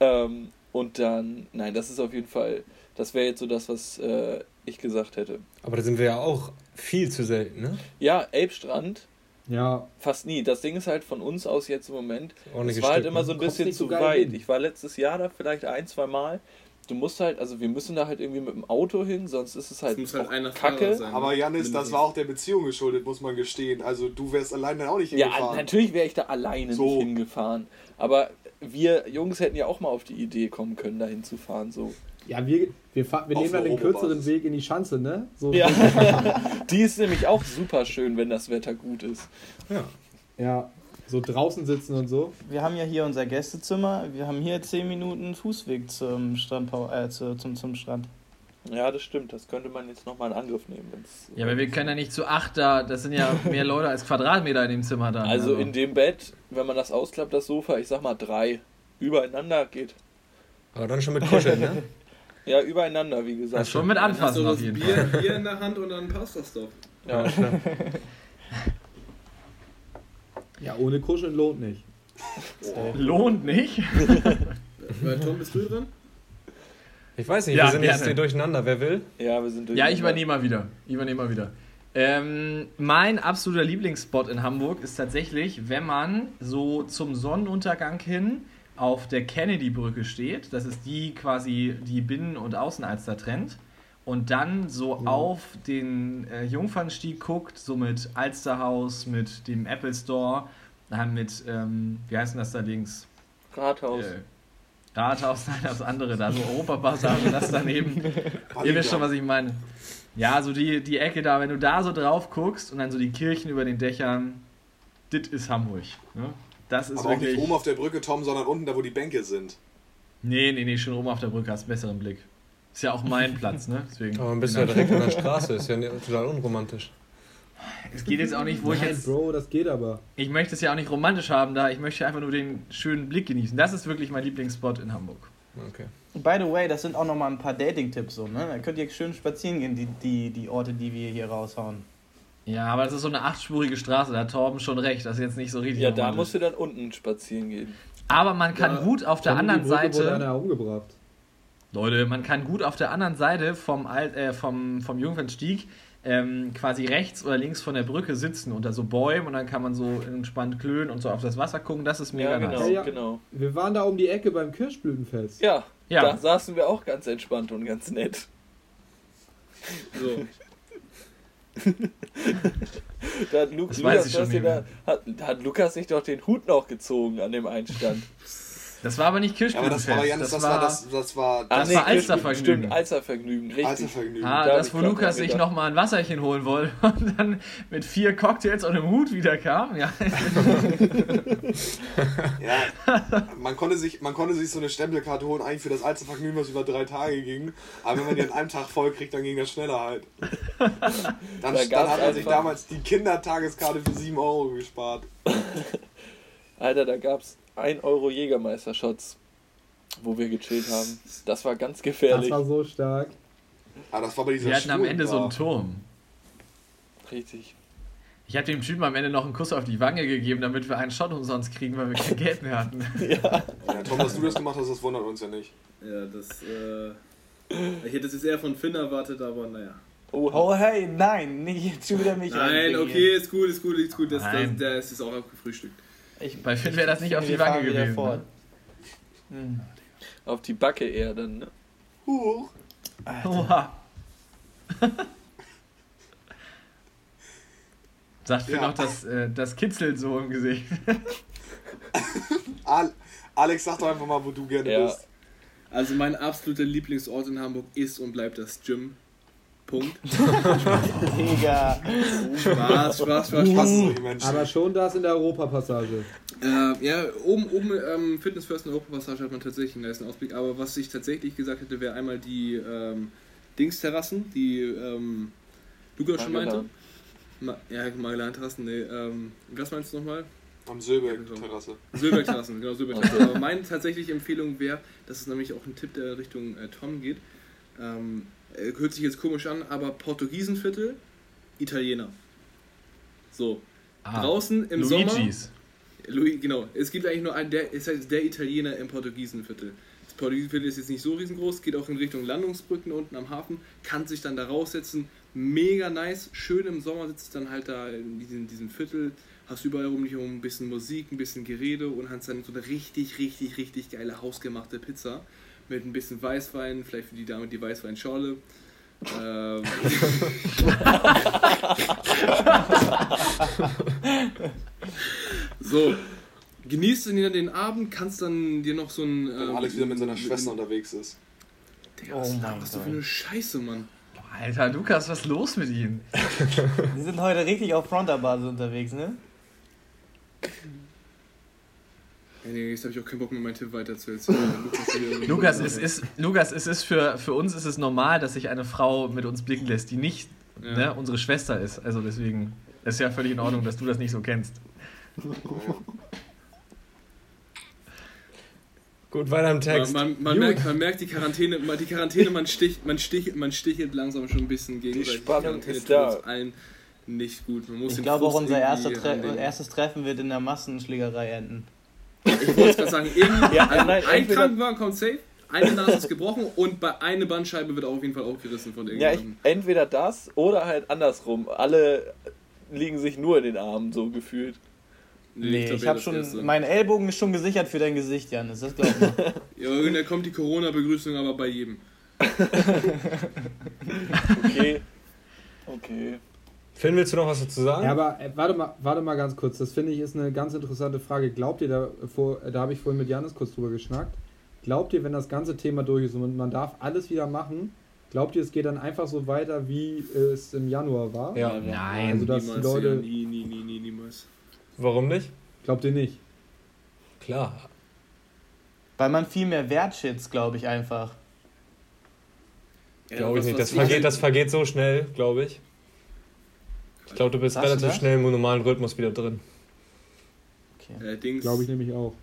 Ähm, und dann, nein, das ist auf jeden Fall, das wäre jetzt so das, was äh, ich gesagt hätte. Aber da sind wir ja auch viel zu selten, ne? Ja, Elbstrand, Ja, fast nie. Das Ding ist halt von uns aus jetzt im Moment, es war halt immer ne? so ein bisschen zu weit. hin. Ich war letztes Jahr da vielleicht ein, zwei Mal. Du musst halt, also wir müssen da halt irgendwie mit dem Auto hin, sonst ist es halt, muss halt einer Kacke. Sein. Aber Janis, das war auch der Beziehung geschuldet, muss man gestehen. Also du wärst allein dann auch nicht Ja, hingefahren. natürlich wäre ich da alleine So. nicht hingefahren. Aber wir Jungs hätten ja auch mal auf die Idee kommen können, da hinzufahren. So. Ja wir, wir, fahr, wir nehmen dann einer den kürzeren. Weg in die Schanze, ne? So, Ja. die ist nämlich auch super schön, wenn das Wetter gut ist. Ja. ja, so draußen sitzen und so. Wir haben ja hier unser Gästezimmer. Wir haben hier 10 Minuten Fußweg zum Strand, äh, zu, zum, zum Strand. Ja, das stimmt. Das könnte man jetzt nochmal in Angriff nehmen. wenn's- Ja, aber wir können ja nicht zu acht da, das sind ja mehr Leute als Quadratmeter in dem Zimmer da. Also in dem Bett, wenn man das ausklappt, das Sofa, ich sag mal drei. Übereinander geht. Aber dann schon mit Kuscheln, ne? Ja, übereinander, wie gesagt. Das schon mit Dann hast anfassen du auf das jeden Bier, Fall. Bier in der Hand und dann passt das doch. Ja. Ja, ohne Kuscheln lohnt nicht. Lohnt nicht. Weil Tom, bist du dran? Ich weiß nicht, Ja, wir sind jetzt gerne. hier durcheinander. Wer will? ja, wir sind durch. Ja, ich übernehme mal wieder. Ich übernehme mal wieder. Ähm, mein absoluter Lieblingsspot in Hamburg ist tatsächlich, wenn man so zum Sonnenuntergang hin auf der Kennedy-Brücke steht. Das ist die quasi die Binnen- und Außenalster trennt. Und dann so auf den äh, Jungfernstieg guckt, so mit Alsterhaus, mit dem Apple Store, dann mit, ähm, wie heißt denn das da links? Rathaus. Äh, Rathaus, nein, das andere da, so Europapassage, das daneben. Ihr wisst schon, was ich meine. Ja, so die, die Ecke da, wenn du da so drauf guckst und dann so die Kirchen über den Dächern, das ist Hamburg. Ne? Das ist Aber auch nicht wirklich. oben auf der Brücke, Tom, sondern unten, da wo die Bänke sind. Nee, nee, nee, schon oben auf der Brücke hast du einen besseren Blick. Ist ja auch mein Platz, ne? Deswegen. Aber bist du ja direkt an der Straße. Ist ja total unromantisch. Es geht jetzt auch nicht, wo ich Nein, jetzt. Bro, das geht aber. Ich möchte es ja auch nicht romantisch haben da. Ich möchte einfach nur den schönen Blick genießen. Das ist wirklich mein Lieblingsspot in Hamburg. Okay. By the way, das sind auch nochmal ein paar Dating-Tipps so, ne? Da könnt ihr schön spazieren gehen, die, die, die Orte, die wir hier raushauen. Ja, aber das ist so eine achtspurige Straße, da hat Torben schon recht. Das ist jetzt nicht so richtig. Ja, da musst du dann unten spazieren gehen. Aber man kann Ja, gut auf der anderen Brücke Wurde Seite. einer umgebracht. Leute, man kann gut auf der anderen Seite vom, Al äh, vom, vom Jungfernstieg ähm, quasi rechts oder links von der Brücke sitzen unter so Bäumen und dann kann man so entspannt klönen und so auf das Wasser gucken. Das ist mega Ja, genau, nice. Ja, ja. genau. Wir waren da um die Ecke beim Kirschblütenfest. Ja, Ja. da saßen wir auch ganz entspannt und ganz nett. So. Da hat, Lu Das weiß Lukas, da, hat, hat Lukas sich doch den Hut noch gezogen an dem Einstand. Das war aber nicht Ja, aber das Kirschblütenfest. war, Janis, das, war, das, das war, Ah, Das nee, war Alstervergnügen. Stimmt, Alstervergnügen, richtig. Alstervergnügen. Ah, Da das, wo Lukas sich gedacht. nochmal ein Wasserchen holen wollte und dann mit vier Cocktails und einem Hut wieder kam. Ja. Ja, man konnte, sich, man konnte sich so eine Stempelkarte holen, eigentlich für das Alstervergnügen, was über drei Tage ging. Aber wenn man die an einem Tag voll kriegt, dann ging das schneller halt. Dann, Da dann hat man sich damals die Kindertageskarte für 7 Euro gespart. Alter, da gab's 1 Euro Jägermeister-Shots, wo wir gechillt haben. Das war ganz Das gefährlich. war so stark. Ah, das war bei dieser Wir hatten am Ende so einen. Turm. Richtig. Ich habe dem Typen am Ende noch einen Kuss auf die Wange gegeben, damit wir einen Shot umsonst kriegen, weil wir kein Geld mehr hatten. Ja. Ja, Tom, dass du das gemacht hast, das wundert uns ja nicht. Ja, das, äh. Ich hätte es jetzt eher von Finn erwartet, aber naja. Oha. Oh hey, nein, nicht jetzt wieder mich Nein, einbringen. okay, ist gut, ist gut, ist gut. Das, das, Nein. das ist auch abgefrühstückt. Ich, Bei Finn wäre das nicht ich auf die Wange gewesen. Ne? Hm. Auf die Backe eher dann, ne? Huch. Oha. Sagt Finn Ja. noch, das, äh, das kitzelt so im Gesicht. Al Alex, sag doch einfach mal, wo du gerne Ja. bist. Also mein absoluter Lieblingsort in Hamburg ist und bleibt das Gym. Punkt. Digga. Spaß, Spaß, Spaß, Spaß. Aber schon das in der Europapassage. Äh, ja, oben, oben ähm, Fitness First in der Europapassage hat man tatsächlich einen nice Ausblick. Aber was ich tatsächlich gesagt hätte, wäre einmal die ähm, Dingsterrassen, die ähm, Lukas schon meinte. Magellan. Ma ja, Magellan-Terrassen, nee. Ähm, was meinst du nochmal? Am Söbeck-Terrasse. Silberterrassen, genau, Silberterrassen. Aber meine tatsächliche Empfehlung wäre, das ist nämlich auch ein Tipp, der Richtung äh, Tom geht. Ähm, äh, hört sich jetzt komisch an, aber Portugiesenviertel, Italiener. So, Ah, draußen im Sommer. Luigis. Louis, genau. Es gibt eigentlich nur einen, der, es heißt der Italiener im Portugiesenviertel. Das Portugiesenviertel ist jetzt nicht so riesengroß, geht auch in Richtung Landungsbrücken unten am Hafen, kann sich dann da raussetzen. Mega nice, schön im Sommer sitzt dann halt da in diesem, diesem Viertel, hast überall um dich herum ein bisschen Musik, ein bisschen Gerede und hast dann so eine richtig, richtig, richtig geile hausgemachte Pizza mit ein bisschen Weißwein, vielleicht für die Dame die Weißweinschorle. Ähm, so, genießt dann den Abend, kannst dann dir noch so ein. Wenn ähm, Alex wieder mit seiner Schwester unterwegs ist. Digga, was Oh mein was du Gott. für eine Scheiße, Mann. Alter, Lukas, was ist los mit Ihnen? Die sind heute richtig auf Fronterbasis unterwegs, ne? Ja, nee, jetzt habe ich auch keinen Bock mehr, meinen Tipp weiterzuerzählen. Lukas, es ist, Lukas, es ist für, für uns ist es normal, dass sich eine Frau mit uns blicken lässt, die nicht Ja. ne, unsere Schwester ist. Also deswegen ist ja völlig in Ordnung, dass du das nicht so kennst. Gut, weiter im Man, Text. man, man, Gut. merkt, man merkt die Quarantäne, man- die Quarantäne, man sticht, man sticht, man stichelt langsam schon ein bisschen gegen. Die Spannung Quarantäne ist tut da. uns allen nicht gut. Man muss Ich glaube auch unser irgendwie Tre erstes Treffen wird in der Massenschlägerei enden. Ich wollte gerade sagen, Ja, also nein, ein Krankenwagen kommt safe, eine Nase ist gebrochen und bei eine Bandscheibe wird auch auf jeden Fall aufgerissen von Ja, ich, irgendjemandem. entweder das oder halt andersrum. Alle liegen sich nur in den Armen, so gefühlt. Nee, ich eher habe schon, Erste. mein Ellbogen ist schon gesichert für dein Gesicht, Janis, das glaub ich. Ja, und da kommt die Corona-Begrüßung aber bei jedem. Okay. Okay. Finn, willst du noch was dazu sagen? Ja, aber äh, warte, mal, warte mal ganz kurz. Das finde ich ist eine ganz interessante Frage. Glaubt ihr, da, vor, da habe ich vorhin mit Janis kurz drüber geschnackt, glaubt ihr, wenn das ganze Thema durch ist und man darf alles wieder machen, glaubt ihr, es geht dann einfach so weiter, wie es im Januar war? Ja. Nein. Also, dass die niemals, Leute. ja, nie, nie, nie, nie, niemals. Warum nicht? Glaubt ihr nicht? Klar. Weil man viel mehr wertschätzt, glaube ich einfach. Ja, Glaube ich nicht. Das ich- vergeht, das vergeht so schnell, glaube ich. Ich glaube, du bist Sagst du relativ das? schnell im normalen Rhythmus wieder drin. Okay. Äh, Dings. Glaube ich nämlich auch.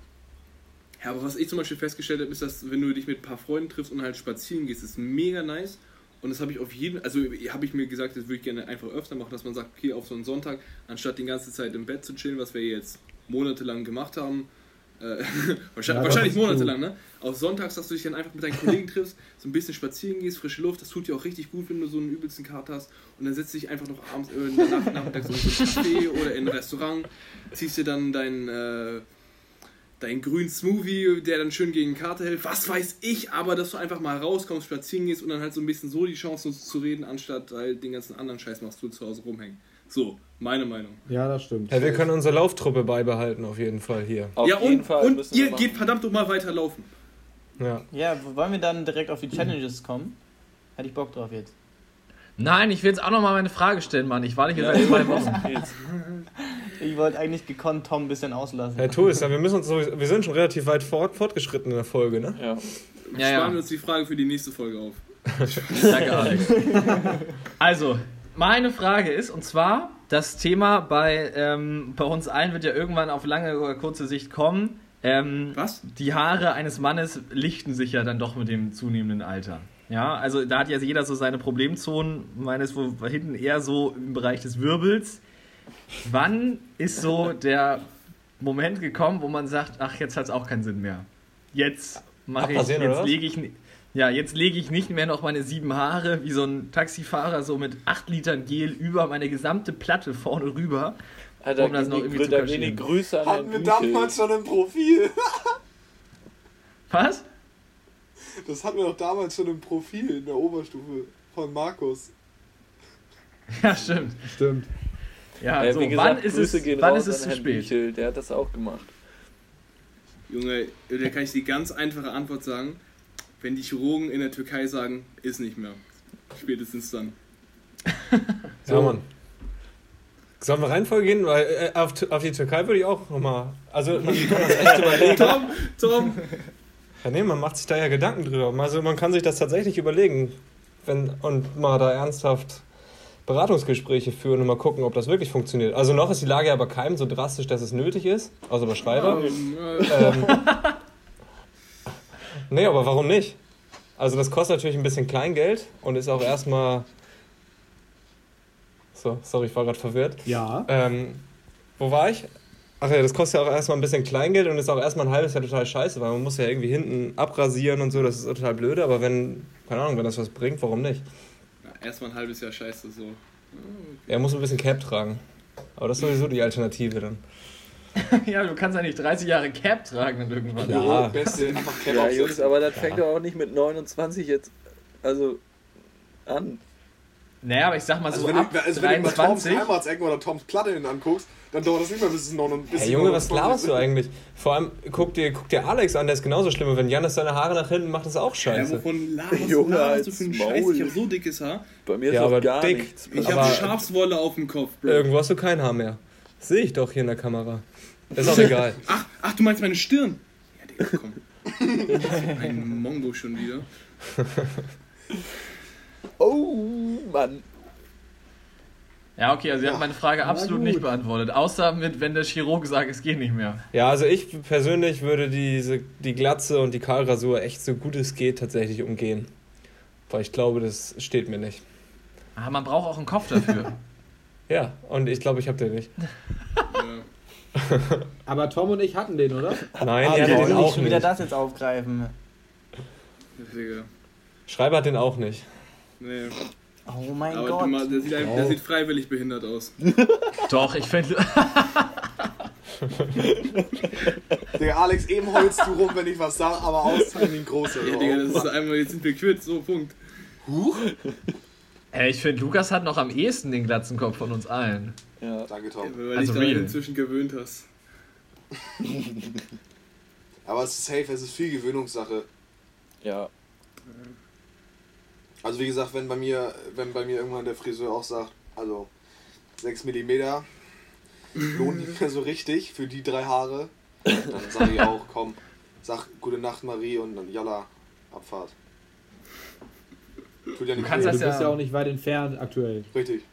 Ja, aber was ich zum Beispiel festgestellt habe, ist, dass wenn du dich mit ein paar Freunden triffst und halt spazieren gehst, ist mega nice. Und das habe ich auf jeden, also habe ich mir gesagt, das würde ich gerne einfach öfter machen, dass man sagt, okay, auf so einen Sonntag, anstatt die ganze Zeit im Bett zu chillen, was wir jetzt monatelang gemacht haben, wahrscheinlich, Ja, wahrscheinlich monatelang, ne? Auf Sonntags, dass du dich dann einfach mit deinen Kollegen triffst, so ein bisschen spazieren gehst, frische Luft, das tut dir auch richtig gut, wenn du so einen übelsten Kater hast. Und dann setzt du dich einfach noch abends äh, Nacht, nachmittags in so ein Café oder in ein Restaurant, ziehst dir dann dein, äh, deinen grünen Smoothie, der dann schön gegen Karte hält. Was weiß ich, aber dass du einfach mal rauskommst, spazieren gehst und dann halt so ein bisschen so die Chance nutzt zu reden, anstatt halt den ganzen anderen Scheiß machst, du zu Hause rumhängen. So, meine Meinung. Ja, das stimmt. Ja, wir können unsere Lauftruppe beibehalten, auf jeden Fall hier. Auf ja, jeden und, Fall und müssen wir ihr machen. geht verdammt doch mal weiter laufen. Ja. Ja, wollen wir dann direkt auf die Challenges kommen? Hätte ich Bock drauf jetzt. Nein, ich will jetzt auch noch mal meine Frage stellen, Mann. Ich war nicht hier Ja, seit zwei Wochen. Ich wollte eigentlich gekonnt Tom ein bisschen auslassen. Herr Tuis, ja, wir müssen uns sowieso, wir sind schon relativ weit fort, fortgeschritten in der Folge, ne? Ja. Ja, ja. Sparen wir uns die Frage für die nächste Folge auf. Danke, Alex. Also, meine Frage ist, und zwar, das Thema bei, ähm, bei uns allen wird ja irgendwann auf lange oder kurze Sicht kommen. Ähm, Was? Die Haare eines Mannes lichten sich ja dann doch mit dem zunehmenden Alter. Ja, also da hat ja jeder so seine Problemzonen. Meines wo hinten eher so im Bereich des Wirbels. Wann ist so der Moment gekommen, wo man sagt, ach, jetzt hat es auch keinen Sinn mehr. Jetzt mache ich, jetzt lege ich, ja, jetzt lege ich nicht mehr noch meine sieben Haare wie so ein Taxifahrer so mit acht Litern Gel über meine gesamte Platte vorne rüber. Alter, Um das noch irgendwie zu kaschieren. wenig Grüße an Hatten wir damals schon im Profil. Was? Das hatten wir doch damals schon im Profil in der Oberstufe von Markus. Ja, stimmt. Stimmt. Ja, Äh, so, wie gesagt, wann ist Grüße es, gehen wann raus ist es an zu Herrn spät? Büchel, der hat das auch gemacht. Junge, da kann ich die ganz einfache Antwort sagen. Wenn die Chirurgen in der Türkei sagen, ist nicht mehr. Spätestens dann. Ja, Mann. Sollen wir Reihenfolge gehen? Weil äh, auf, auf die Türkei würde ich auch nochmal. Also man kann das echt überlegen. Tom, Tom, Ja, nee, man macht sich da ja Gedanken drüber. Also man kann sich das tatsächlich überlegen. Wenn, und mal da ernsthaft Beratungsgespräche führen und mal gucken, ob das wirklich funktioniert. Also noch ist die Lage ja bei keinem so drastisch, dass es nötig ist. Außer bei Schreiber. ähm, äh, Ähm, nee, aber warum nicht? Also das kostet natürlich ein bisschen Kleingeld und ist auch erstmal... So, sorry, ich war gerade verwirrt. Ja. Ähm, wo war ich? Ach ja, das kostet ja auch erstmal ein bisschen Kleingeld und ist auch erstmal ein halbes Jahr total scheiße, weil man muss ja irgendwie hinten abrasieren und so, das ist total blöde, aber wenn, keine Ahnung, wenn das was bringt, warum nicht? erstmal ein halbes Jahr scheiße so. Er muss ein bisschen Cap tragen. Aber das ist sowieso die Alternative dann. ja, du kannst ja nicht 30 Jahre Cap tragen dann irgendwann. Ja. Beste, einfach Cap Ja. Jungs, aber das fängt doch auch nicht mit 29 jetzt also an. Naja, aber ich sag mal Also so wenn, ab du, also wenn du mal Toms 23. Heimatsecken oder Toms Platte hin anguckst, dann dauert das nicht mehr bis es 29 bis Hey Junge, was 29 laberst du eigentlich? Vor allem, guck dir, guck dir Alex an, der ist genauso schlimm. Und wenn Janis seine Haare nach hinten macht, ist auch Ja, scheiße. wovon laberst Junge, laberst du für einen Scheiß? Ich habe so dickes Haar. Bei mir ist Ja, aber gar dick. nichts. Ich Aber- habe Schafswolle auf dem Kopf, Bro. Irgendwo hast du kein Haar mehr. Sehe ich doch hier in der Kamera. Ist auch egal. Ach, ach, du meinst meine Stirn? Ja, Digga, komm. Ein Mongo schon wieder. Oh, Mann. Ja, okay, also ihr habt meine Frage absolut nicht beantwortet. Außer mit, wenn der Chirurg sagt, es geht nicht mehr. Ja, also ich persönlich würde diese, die Glatze und die Kahlrasur echt so gut es geht tatsächlich umgehen. Weil ich glaube, das steht mir nicht. Aber man braucht auch einen Kopf dafür. Ja, und ich glaube, ich habe den nicht. Ja. Aber Tom und ich hatten den, oder? Nein, Ah, er wir hat wollen den nicht auch schon wieder nicht. das jetzt aufgreifen. Digga. Schreiber hat den auch nicht. Nee. Oh mein Aber Gott. mal, der, sieht ein, der Oh. sieht freiwillig behindert aus. Doch, ich finde. Digga, Alex, eben holst du rum, wenn ich was sag, aber austeilen wie ein großer. Ja, Digga, das ist einmal, jetzt sind wir quitt, so, Punkt. Huch. Hey, ich finde, Lukas hat noch am ehesten den Glatzenkopf von uns allen. Ja. Danke, Ja, Tom. weil Also dich daran real. inzwischen gewöhnt hast. Aber es ist safe, es ist viel Gewöhnungssache. Ja. Also wie gesagt, wenn bei mir, wenn bei mir irgendwann der Friseur auch sagt, also 6 mm lohnt nicht mehr so richtig für die drei Haare, dann sage ich auch, komm, sag gute Nacht Marie und dann Jalla, Abfahrt. Tut ja nicht kannst weh. Du das bist ja- ja auch nicht weit entfernt aktuell. Richtig.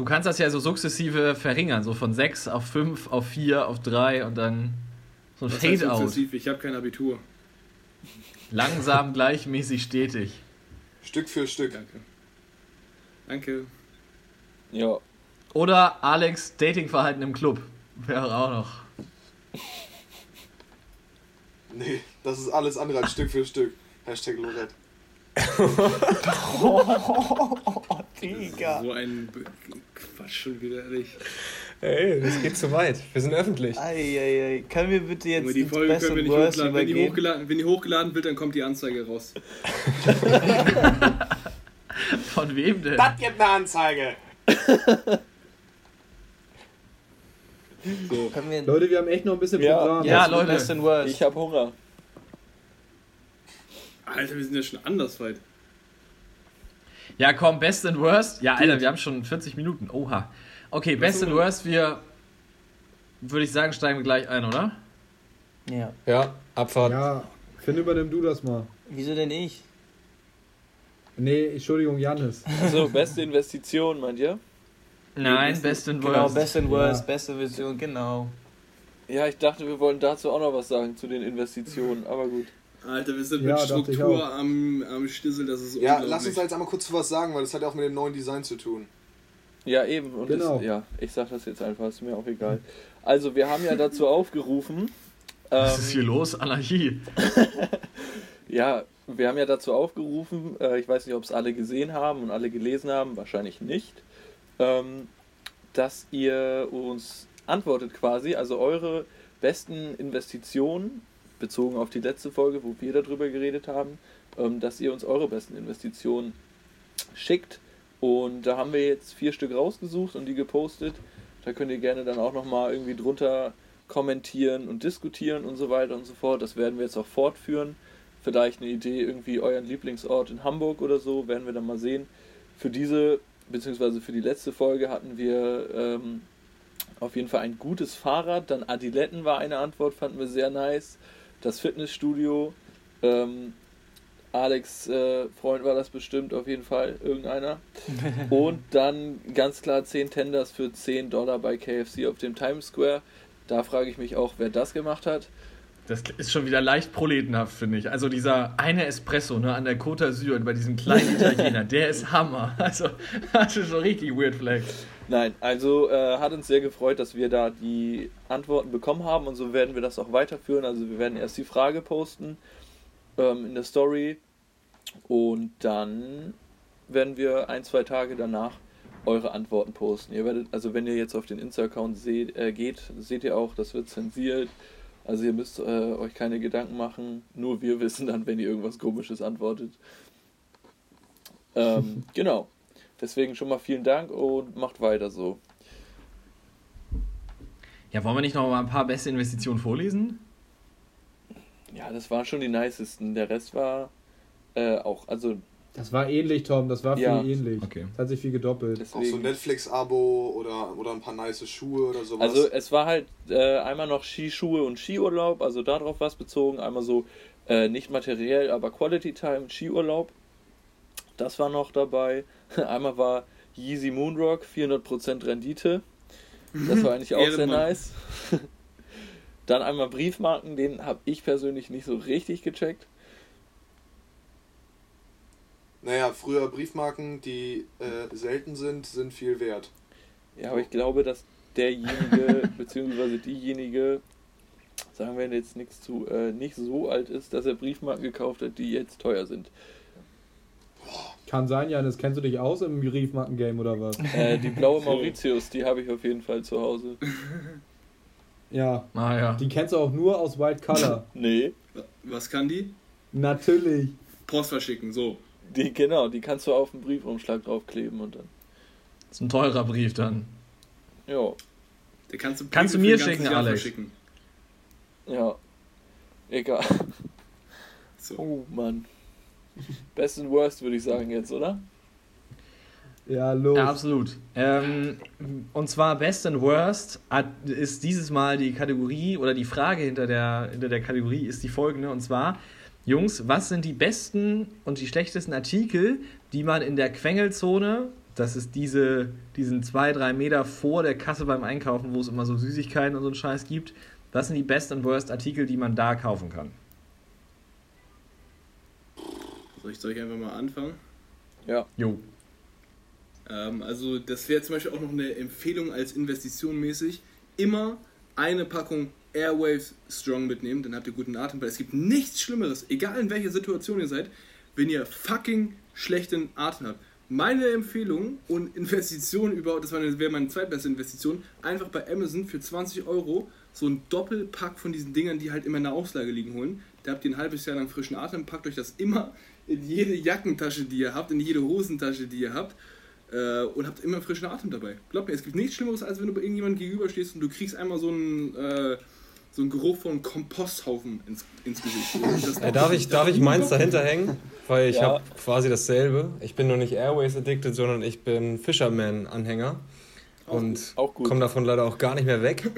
Du kannst das ja so sukzessive verringern, so von 6 auf 5, auf 4, auf 3 und dann so ein Fade-out. sukzessiv? Ich habe kein Abitur. Langsam, gleichmäßig, stetig. Stück für Stück. Danke. Danke. Ja. Oder Alex Datingverhalten im Club. Wäre auch noch. Nee, das ist alles andere als Stück für Stück. Hashtag Lorette. Oh, Digga. So ein Quatsch schon wieder, ehrlich. Ey, das geht zu weit. Wir sind öffentlich. Eieiei. Können wir bitte jetzt Aber die Folge können wir nicht hochladen. Wenn die, hochgeladen, wenn die hochgeladen wird, dann kommt die Anzeige raus. Von wem denn? Das gibt eine Anzeige! So. Wir Leute, wir haben echt noch ein bisschen Ja. Programm. Ja, Leute. Ich habe Hunger. Alter, wir sind ja schon anders weit. Ja, komm, Best and Worst. Ja, Alter, wir haben schon 40 Minuten. Oha. Okay, Best and Worst, wir, würde ich sagen, steigen wir gleich ein, oder? ja. Ja, Abfahrt. Ja, Finn, übernimm du das mal. Wieso denn ich? Nee, Entschuldigung, Janis. Also, beste Investition, meint ihr? Nein, Best- Best and Genau, Worst. Best and Worst, Ja. beste Version, genau. Ja, ich dachte, wir wollen dazu auch noch was sagen zu den Investitionen, aber gut. Alter, wir sind Ja, mit Struktur am, am Stissel, das ist Ja, lass uns jetzt einmal kurz zu was sagen, weil das hat ja auch mit dem neuen Design zu tun. Ja, eben. Und Genau. das, ja, ich sag das jetzt einfach, ist mir auch egal. Also, wir haben ja dazu aufgerufen. Was ähm, ist hier los? Anarchie. Ja, wir haben ja dazu aufgerufen, äh, ich weiß nicht, ob es alle gesehen haben und alle gelesen haben, wahrscheinlich nicht, ähm, dass ihr uns antwortet quasi, also eure besten Investitionen, bezogen auf die letzte Folge, wo wir darüber geredet haben, ähm, dass ihr uns eure besten Investitionen schickt. Und da haben wir jetzt vier Stück rausgesucht und die gepostet. Da könnt ihr gerne dann auch nochmal irgendwie drunter kommentieren und diskutieren und so weiter und so fort. Das werden wir jetzt auch fortführen. Vielleicht eine Idee, irgendwie euren Lieblingsort in Hamburg oder so, werden wir dann mal sehen. Für diese, beziehungsweise für die letzte Folge hatten wir ähm, auf jeden Fall ein gutes Fahrrad. Dann Adiletten war eine Antwort, fanden wir sehr nice. Das Fitnessstudio. Ähm, Alex äh, Freund war das bestimmt, auf jeden Fall, irgendeiner. Und dann ganz klar 10 Tenders für 10 Dollar bei KFC auf dem Times Square. Da frage ich mich auch, wer das gemacht hat. Das ist schon wieder leicht proletenhaft, finde ich. Also dieser eine Espresso ne, an der Côte d'Azur bei diesem kleinen Italiener, der ist Hammer. Also das ist schon richtig weird flex. Nein, also äh, hat uns sehr gefreut, dass wir da die Antworten bekommen haben und so werden wir das auch weiterführen. Also wir werden erst die Frage posten ähm, in der Story und dann werden wir ein, zwei Tage danach eure Antworten posten. Ihr werdet, also wenn ihr jetzt auf den Insta-Account seht, äh, geht, seht ihr auch, das wird zensiert. Also ihr müsst äh, euch keine Gedanken machen. Nur wir wissen dann, wenn ihr irgendwas Komisches antwortet. Ähm, genau. Deswegen schon mal vielen Dank und macht weiter so. Ja, wollen wir nicht noch mal ein paar beste Investitionen vorlesen? Ja, das waren schon die nicesten. Der Rest war äh, auch, also Das war ähnlich, Tom. Das war viel Ja. ähnlich. Okay. Das hat sich viel gedoppelt. Auch so deswegen. Netflix-Abo oder, oder ein paar nice Schuhe oder sowas. Also es war halt äh, einmal noch Skischuhe und Skiurlaub, also darauf was bezogen. Einmal so äh, nicht materiell, aber Quality Time Skiurlaub. Das war noch dabei. Einmal war Yeezy Moonrock, 400% Rendite. Das war eigentlich auch sehr nice. Dann einmal Briefmarken, den habe ich persönlich nicht so richtig gecheckt. naja, früher Briefmarken, die äh, selten sind, sind viel wert. Ja, aber ich glaube, dass derjenige, beziehungsweise diejenige, sagen wir jetzt nichts zu, äh, nicht so alt ist, dass er Briefmarken gekauft hat, die jetzt teuer sind. Kann sein, Janis. Kennst du dich aus im Briefmarken-Game oder was? Äh, die blaue Mauritius, die habe ich auf jeden Fall zu Hause. Ja. Ah ja. Die kennst du auch nur aus White Color. Nee, Was kann die? Natürlich. Post verschicken, so. die, genau, die kannst du auf den Briefumschlag draufkleben und dann. Das ist ein teurer Brief dann. Ja, Der kannst du, Kannst du mir schicken, Jahr Alex? verschicken. ja. Egal. So. Oh Mann. Best and Worst würde ich sagen jetzt, oder? Ja, los. Ja, absolut. Ähm, und zwar Best and Worst hat, ist dieses Mal die Kategorie oder die Frage hinter der, hinter der Kategorie ist die folgende. Und zwar, Jungs, was sind die besten und die schlechtesten Artikel, die man in der Quengelzone, das ist diese, diesen zwei, drei Meter vor der Kasse beim Einkaufen, wo es immer so Süßigkeiten und so einen Scheiß gibt, was sind die Best and Worst Artikel, die man da kaufen kann? Soll ich, soll ich einfach mal anfangen? Ja. Jo. Ähm, also das wäre zum Beispiel auch noch eine Empfehlung als Investition mäßig. Immer eine Packung Airwaves Strong mitnehmen, dann habt ihr guten Atem, weil es gibt nichts Schlimmeres, egal in welcher Situation ihr seid, wenn ihr fucking schlechten Atem habt. Meine Empfehlung und Investition überhaupt, das wäre meine zweitbeste Investition, einfach bei Amazon für 20 Euro so ein Doppelpack von diesen Dingern, die halt immer in der Auslage liegen, holen. Da habt ihr ein halbes Jahr lang frischen Atem, packt euch das immer in jede Jackentasche, die ihr habt, in jede Hosentasche, die ihr habt. äh, und habt immer frischen Atem dabei. Glaub mir, es gibt nichts Schlimmeres, als wenn du bei irgendjemandem gegenüberstehst und du kriegst einmal so einen, äh, so einen Geruch von Komposthaufen ins, ins Gesicht. Äh, darf ich, darf ich meins dahinter hängen? Weil ich Ja. habe quasi dasselbe. Ich bin nur nicht Airways addicted, sondern ich bin Fisherman-Anhänger. Und komme davon leider auch gar nicht mehr weg.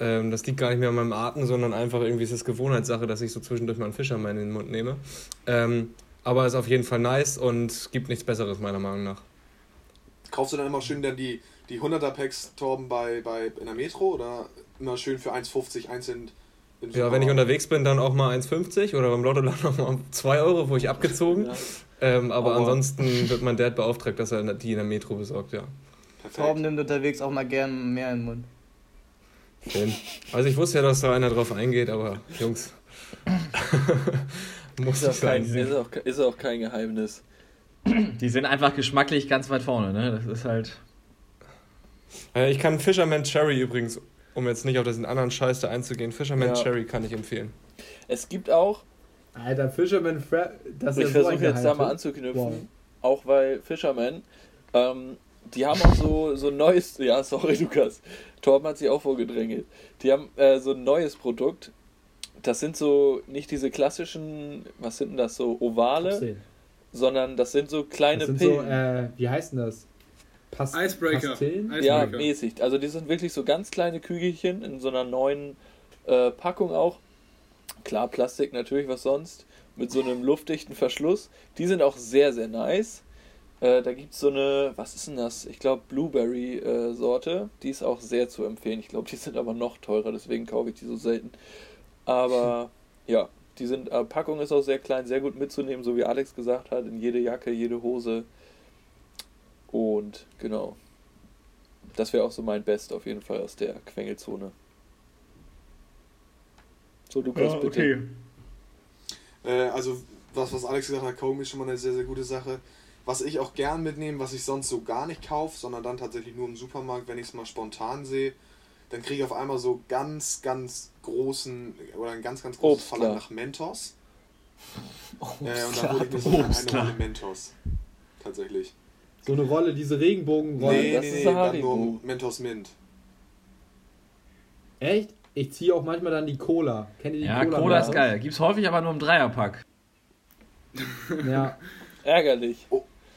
Ähm, das liegt gar nicht mehr an meinem Atem, sondern einfach irgendwie ist es Gewohnheitssache, dass ich so zwischendurch mal einen Fisherman in den Mund nehme. Ähm, aber ist auf jeden Fall nice und gibt nichts Besseres meiner Meinung nach. Kaufst du dann immer schön dann die, die 100er Packs Torben bei, bei in der Metro oder immer schön für 1,50 einzeln Ja, wenn ich unterwegs bin, dann auch mal 1,50 oder beim Lottoladen noch mal 2 Euro, wo ich abgezogen. Ja. Ähm, aber, Aber- ansonsten wird mein Dad beauftragt, dass er die in der Metro besorgt, ja. Torben Perfekt. nimmt unterwegs auch mal gern mehr in den Mund. Schön. Also ich wusste ja, dass da einer drauf eingeht, aber Jungs, muss Ist nicht auch, kein, sein. ist, auch, ist auch kein Geheimnis. Die sind einfach geschmacklich ganz weit vorne, ne? Das ist halt. Äh, Ich kann Fisherman Cherry übrigens, um jetzt nicht auf diesen anderen Scheiß da einzugehen, Fisherman Ja. Cherry kann ich empfehlen. Es gibt auch, Alter, Fisherman Fra das ist ich ja so versuche jetzt da mal anzuknüpfen, Wow. auch weil Fisherman, ähm, die haben auch so, so ein neues, ja, sorry Lukas, Torben hat sich auch vorgedrängelt. Die haben äh, so ein neues Produkt. Das sind so nicht diese klassischen, was sind denn das, so ovale, sondern das sind so kleine Das sind so, Pillen. äh, wie heißt denn das? Pas Icebreaker. Pastillen? ja, Icebreaker. mäßig. Also die sind wirklich so ganz kleine Kügelchen in so einer neuen äh, Packung auch. Klar, Plastik natürlich, was sonst. Mit so einem luftdichten Verschluss. Die sind auch sehr, sehr nice. Äh, da gibt es so eine, was ist denn das? Ich glaube Blueberry-Sorte. die ist auch sehr zu empfehlen. Ich glaube, die sind aber noch teurer, deswegen kaufe ich die so selten. Aber ja, die sind, äh, Packung ist auch sehr klein, sehr gut mitzunehmen, so wie Alex gesagt hat, in jede Jacke, jede Hose. Und genau. Das wäre auch so mein Best auf jeden Fall aus der Quengelzone. So, Lukas, bitte. Äh, also, was, was Alex gesagt hat, Kaugummi ist schon mal eine sehr, sehr gute Sache. Was ich auch gern mitnehme, was ich sonst so gar nicht kaufe, sondern dann tatsächlich nur im Supermarkt, wenn ich es mal spontan sehe, dann kriege ich auf einmal so ganz, ganz großen oder ein ganz, ganz großes Obstler. Verlangen nach Mentos. Äh, und dann hole ich mir so eine, eine Obstler. Rolle Mentos. Tatsächlich. So eine Rolle, diese Regenbogenrolle. Nee, das nee, ist nee, dann nur Mentos Mint. Echt? Ich ziehe auch manchmal dann die Cola. Kennt ihr die Ja, Cola? Cola ist geil. Gibt's häufig aber nur im Dreierpack. Ja. Ärgerlich.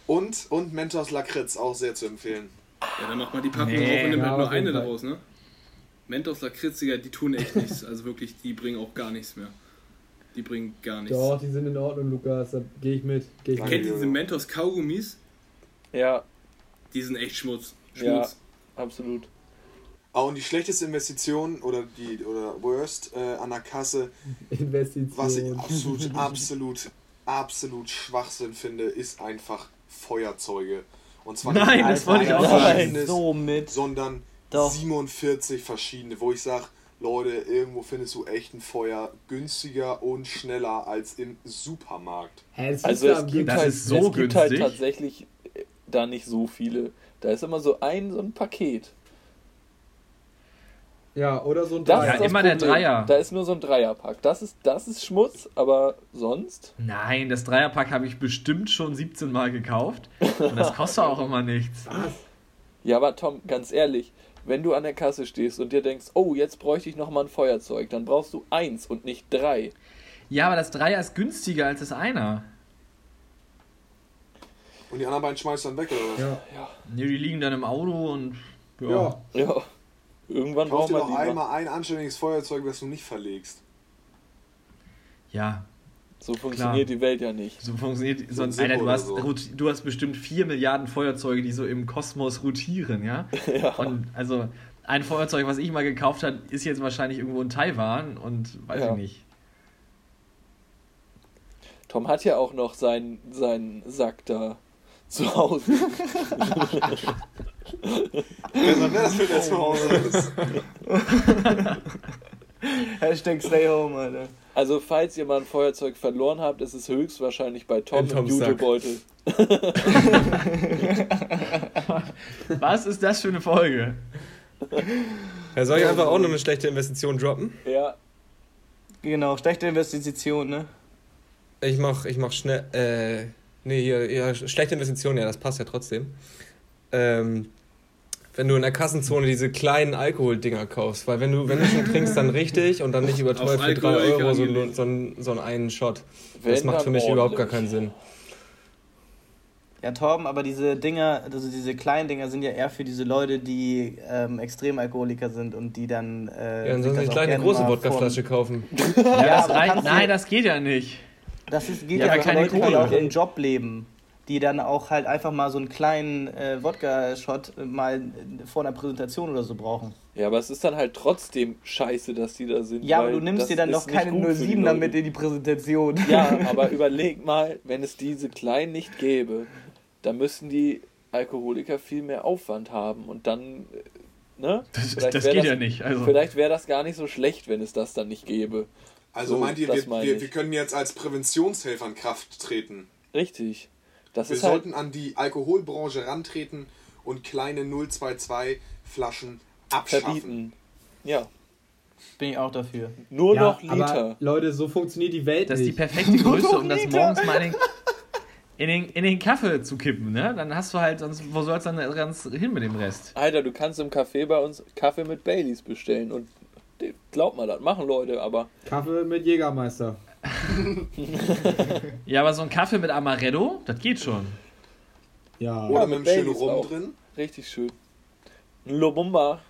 Und, und Mentos Lakritz, auch sehr zu empfehlen. Ja, dann macht man die Packung Nee. auf und nimmt Ja, halt nur eine daraus, ne? Mentos Lakritz, die tun echt nichts. Also wirklich, die bringen auch gar nichts mehr. Die bringen gar nichts. Doch, die sind in Ordnung, Lukas. Da gehe ich mit. Geh ich. Kennt mit. ihr diese Mentos Kaugummis? Ja, Die sind echt Schmutz. Ja. Schmutz. absolut. Ah, und die schlechteste Investition oder die oder worst äh, an der Kasse, Investition. was ich absolut, absolut, absolut Schwachsinn finde, ist einfach Feuerzeuge. Und zwar Nein, nicht das wollte ich auch verschiedenes, So mit. sondern Doch. 47 verschiedene, wo ich sage, Leute, irgendwo findest du echt ein Feuer günstiger und schneller als im Supermarkt. Hä, das Also es gibt, halt, ist so es gibt halt tatsächlich äh, da nicht so viele. Da ist immer so ein, so ein Paket. Ja, oder so ein Das Ja, ist das immer der Problem. Dreier. Da ist nur so ein Dreierpack. Das ist, das ist Schmutz, aber sonst. Nein, das Dreierpack habe ich bestimmt schon 17 Mal gekauft. Und das kostet auch immer nichts. Ja, aber Tom, ganz ehrlich, wenn du an der Kasse stehst und dir denkst, oh, jetzt bräuchte ich nochmal ein Feuerzeug, dann brauchst du eins und nicht drei. Ja, aber das Dreier ist günstiger als das Einer. Und die anderen beiden schmeißt du dann weg, oder was? Ja. Ne, die liegen dann im Auto und. Ja. ja. Ja, irgendwann Kauf braucht dir man doch lieber. einmal ein anständiges Feuerzeug, das du nicht verlegst. Ja, So funktioniert die Welt ja nicht. so funktioniert. So Sonst, Alter, du hast, so. du hast bestimmt 4 Milliarden Feuerzeuge, die so im Kosmos rotieren, ja? Ja. Und also ein Feuerzeug, was ich mal gekauft habe, ist jetzt wahrscheinlich irgendwo in Taiwan und weiß Ja. ich nicht. Tom hat ja auch noch seinen, seinen Sack da zu Hause. Wer das für der zu Hause ist. Hashtag stay home, Alter. Also, falls ihr mal ein Feuerzeug verloren habt, ist es höchstwahrscheinlich bei Tom im. Jutebeutel. Was ist das für eine Folge? Ja, soll ich einfach auch noch eine schlechte Investition droppen? Ja, Genau, schlechte Investition, ne? Ich mach, ich mach schnell, äh, Nee, hier, ja, schlechte Investition, ja, das passt ja trotzdem. Ähm, wenn du in der Kassenzone diese kleinen Alkoholdinger kaufst, weil wenn du, wenn du schon trinkst, dann richtig und dann nicht überteuert Auf für 3 Alkohol Euro so, angelegt. so, einen- so einen Shot. Wenn, Das macht für mich überhaupt gar ordentlich. keinen Sinn. Ja, Torben, aber diese Dinger, also diese kleinen Dinger sind ja eher für diese Leute, die ähm, Extremalkoholiker sind und die dann. Äh, Ja, dann sich sollen sie eine auch kleine gerne große Wodkaflasche kaufen. Ja, Ja, das du- nein, das geht ja nicht. Das ist, geht Ja, ja, keine Leute, die Kohle. auch im Job leben, die dann auch halt einfach mal so einen kleinen äh, Wodka-Shot mal vor einer Präsentation oder so brauchen. Ja, aber es ist dann halt trotzdem scheiße, dass die da sind. Ja, aber du nimmst das dir dann nicht keine gut für die 07 Leute. damit in die Präsentation. Ja, aber überleg mal, wenn es diese kleinen nicht gäbe, dann müssten die Alkoholiker viel mehr Aufwand haben und dann, äh, ne? Das, das geht ja nicht. Also. Vielleicht wäre das gar nicht so schlecht, wenn es das dann nicht gäbe. Also So, meint ihr, wir, meine wir, wir können jetzt als Präventionshelfer in Kraft treten? Richtig. Das Wir ist halt, sollten an die Alkoholbranche rantreten und kleine 022 Flaschen abschaffen. verbieten. Ja, Bin ich auch dafür. nur ja, noch Liter. Aber Leute, so funktioniert die Welt Das ist die nicht. perfekte Größe, um das morgens mal in den, in, den, in den Kaffee zu kippen, ne? Dann hast du halt, sonst, wo soll's dann ganz hin mit dem Rest? Alter, du kannst im Café bei uns Kaffee mit Baileys bestellen und glaub mal, das machen Leute, aber Kaffee mit Jägermeister. Ja, aber so ein Kaffee mit Amaretto, das geht schon. Ja. Oder Ja, mit mit einem schönen Rum drin. richtig schön. Ein Lobumba.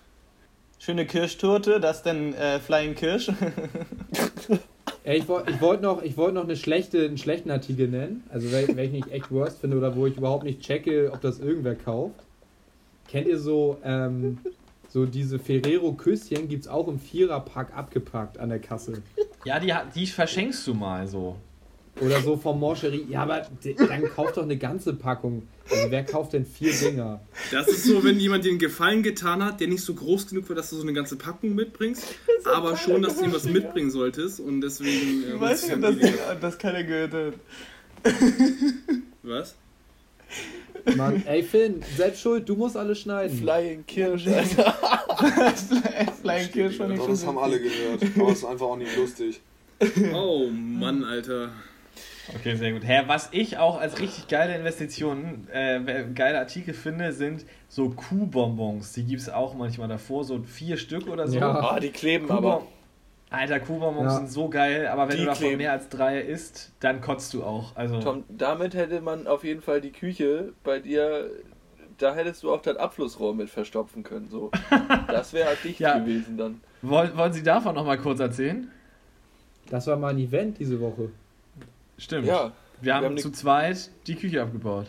Schöne Kirschtorte, das denn äh, Flying Kirsch. Ey, ich wollte wollt noch, ich wollt noch eine schlechte, einen schlechten Artikel nennen. Also, welchen ich echt worst finde oder wo ich überhaupt nicht checke, ob das irgendwer kauft. Kennt ihr so, ähm, so diese Ferrero-Küsschen? Gibt es auch im Viererpack abgepackt an der Kasse. Ja, die, die verschenkst du mal so. Oder so vom Moncherie. Ja, aber dann kauft doch eine ganze Packung. Also, wer kauft denn vier Dinger? Das ist so, wenn jemand dir einen Gefallen getan hat, der nicht so groß genug war, dass du so eine ganze Packung mitbringst, aber schon, dass du ihm was mitbringen solltest und deswegen. Äh, holst du dann die- das keiner gehört hat. was? Mann, ey, Finn, selbst schuld, du musst alles schneiden. Flying Kirsch, Alter. Flying Kirsch fand ich das haben alle gehört. Aber es ist einfach auch nicht lustig. Oh Mann, Alter. Okay, sehr gut. Hä, was ich auch als richtig geile Investition, äh, geile Artikel finde, sind so Kuhbonbons. Die gibt es auch manchmal davor, so vier Stück oder so. Ja. Ah, die kleben Kuhbon aber. Alter, Kuhbonbons Ja. sind so geil, aber wenn Die du davon kleben. mehr als drei isst, dann kotzt du auch. Also, Tom, damit hätte man auf jeden Fall die Küche bei dir, da hättest du auch das Abflussrohr mit verstopfen können. So. Das wäre halt dicht Ja. gewesen dann. wollen, wollen Sie davon noch mal kurz erzählen? Das war mal ein Event diese Woche. Stimmt. Ja, Wir haben, haben die- zu zweit die Küche abgebaut.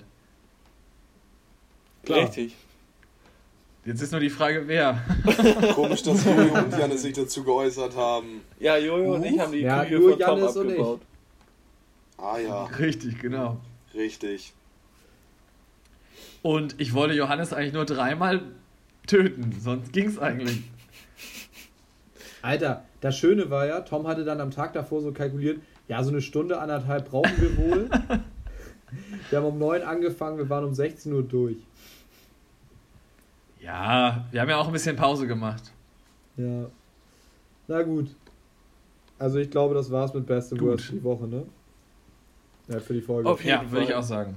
Klar. richtig. Jetzt ist nur die Frage, wer. Komisch, dass Jojo und Janne sich dazu geäußert haben. Ja, Jojo und ich haben die Ja, Küche nur von Tom ich. abgebaut. Ah ja, Richtig, genau. richtig. Und ich wollte Johannes eigentlich nur dreimal töten, sonst ging's eigentlich. Alter, das Schöne war ja, Tom hatte dann am Tag davor so kalkuliert, ja, so eine Stunde, anderthalb brauchen wir wohl. wir haben um 9 angefangen, wir waren um 16 Uhr durch. Ja, wir haben ja auch ein bisschen Pause gemacht. Ja. Na gut. Also ich glaube, das war's mit Best and. Worst für die Woche, ne? Ja, für die Folge. Jeden Ja, würde ich auch sagen.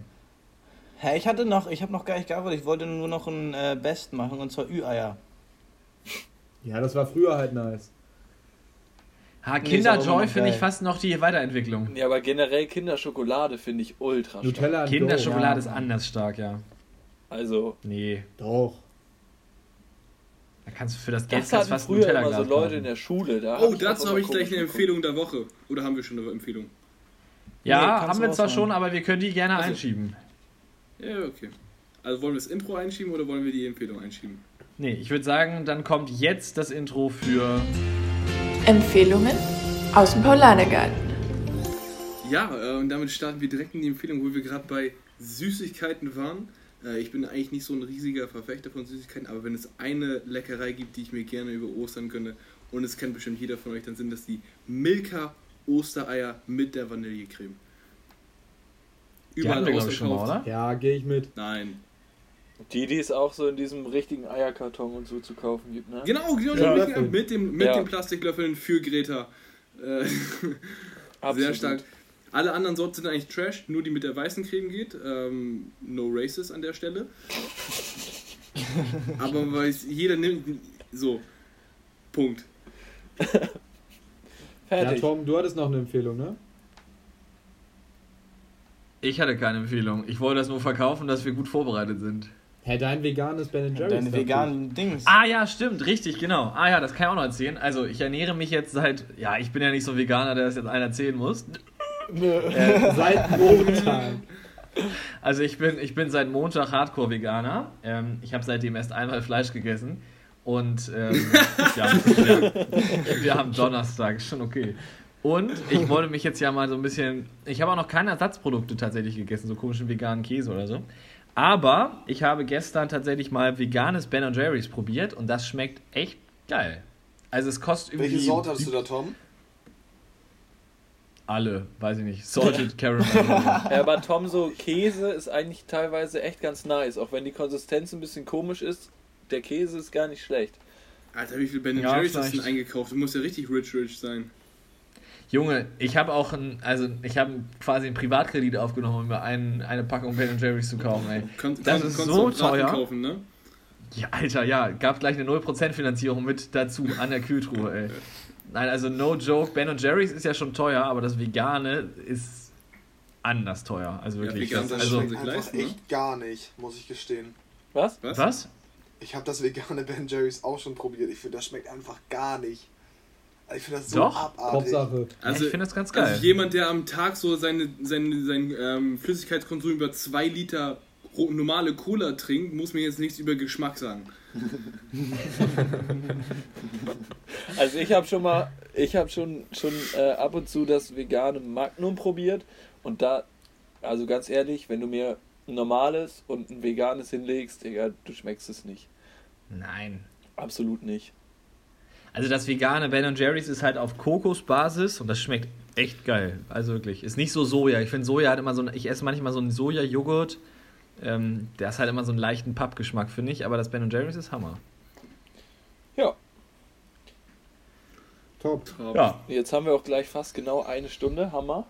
Hä, ich hatte noch, ich habe noch gar nicht gearbeitet, ich wollte nur noch ein äh, Best machen und zwar Ü-Eier. Ja, das war früher halt nice. Ha, Kinderjoy finde ich fast noch die Weiterentwicklung. Ja, aber generell Kinderschokolade finde ich ultra stark. Nutella and Kinderschokolade Go. ist anders stark, ja. Also, Nee, Doch. Da kannst du für das Geld das kannst fast früher immer Nutella-Glas so Leute in der Schule. Da Oh, hab dazu habe immer ich gleich eine geguckt. Empfehlung der Woche. Oder haben wir schon eine Empfehlung? Ja, Nee, haben wir zwar raushauen. schon, aber wir können die gerne Also- einschieben. Ja, okay. Also wollen wir das Intro einschieben oder wollen wir die Empfehlung einschieben? Nee, ich würde sagen, dann kommt jetzt das Intro für. Empfehlungen aus dem Paulanergarten. Ja, äh, und damit starten wir direkt in die Empfehlung, wo wir gerade bei Süßigkeiten waren. Äh, ich bin eigentlich nicht so ein riesiger Verfechter von Süßigkeiten, aber wenn es eine Leckerei gibt, die ich mir gerne über Ostern gönne, und es kennt bestimmt jeder von euch, dann sind das die Milka Ostereier mit der Vanillecreme. Die hatten wir, schon mal, ausverkauft. oder? Ja, gehe ich mit. Nein. Die, die es auch so in diesem richtigen Eierkarton und so zu kaufen gibt, ne? Genau, genau, Ja. mit, dem, mit Ja. den Plastiklöffeln für Greta. Äh, Sehr Absolut. stark. Alle anderen Sorten sind eigentlich Trash, nur die mit der weißen Creme geht. Ähm, no races an der Stelle. Aber weil jeder nimmt. So. Punkt. Ja, Fertig. Tom, du hattest noch eine Empfehlung, ne? Ich hatte keine Empfehlung. Ich wollte das nur verkaufen, dass wir gut vorbereitet sind. Hä, dein veganes Ben Jerry's. Deine veganen Dings. Ah ja, stimmt, richtig, genau. Ah ja, das kann ich auch noch erzählen. Also ich ernähre mich jetzt seit, ja, ich bin ja nicht so ein Veganer, der das jetzt einer erzählen muss. Seit Montag. Also ich bin, ich bin seit Montag Hardcore-Veganer. Ähm, ich habe seitdem erst einmal Fleisch gegessen. Und ähm, ja, wir, wir haben Donnerstag, ist schon okay. Und ich wollte mich jetzt ja mal so ein bisschen. Ich habe auch noch keine Ersatzprodukte tatsächlich gegessen, so komischen veganen Käse oder so. Aber ich habe gestern tatsächlich mal veganes Ben Jerry's probiert und das schmeckt echt geil. Also es kostet irgendwie. Welche Sorte hast du da, Tom? Alle, weiß ich nicht. Salted Caramel. Ja, aber Tom, so Käse ist eigentlich teilweise echt ganz nice, auch wenn die Konsistenz ein bisschen komisch ist. Der Käse ist gar nicht schlecht. Alter, wie viel Ben Ja, Jerry's hast du denn eingekauft? Du musst ja richtig rich rich sein. Junge, ich habe auch ein, also ich habe quasi einen Privatkredit aufgenommen, um mir ein, eine Packung Ben Jerry's zu kaufen, ey. Kon Das ist konntest so teuer. kaufen, ne? Ja, Alter, ja, gab gleich eine 0% Finanzierung mit dazu an der Kühltruhe, ey. Nein, also no joke, Ben Jerry's ist ja schon teuer, aber das Vegane ist anders teuer. Also wirklich. vegan das, also, Einfach leisten, ne? echt gar nicht, muss ich gestehen. Was? Was? was? Ich habe das vegane Ben Jerry's auch schon probiert. Ich finde, das schmeckt einfach gar nicht. Also Ich finde das so Doch. abartig. Hauptsache. Also, ich finde das ganz geil. also jemand, der am Tag so seine, seine, seinen ähm, Flüssigkeitskonsum über zwei Liter ro- normale Cola trinkt, muss mir jetzt nichts über Geschmack sagen. Also ich habe schon mal, ich habe schon, schon äh, ab und zu das vegane Magnum probiert und da, also ganz ehrlich, wenn du mir ein normales und ein veganes hinlegst, Digga, du schmeckst es nicht. Nein. Absolut nicht. Also das vegane Ben Jerry's ist halt auf Kokosbasis und das schmeckt echt geil. Also wirklich. Ist nicht so Soja. Ich finde Soja hat immer so ein, ich esse manchmal so einen Soja-Joghurt. Ähm, der ist halt immer so einen leichten Pappgeschmack, finde ich, aber das Ben Jerry's ist Hammer. Ja, Top. Traum. Ja, jetzt haben wir auch gleich fast genau eine Stunde, Hammer.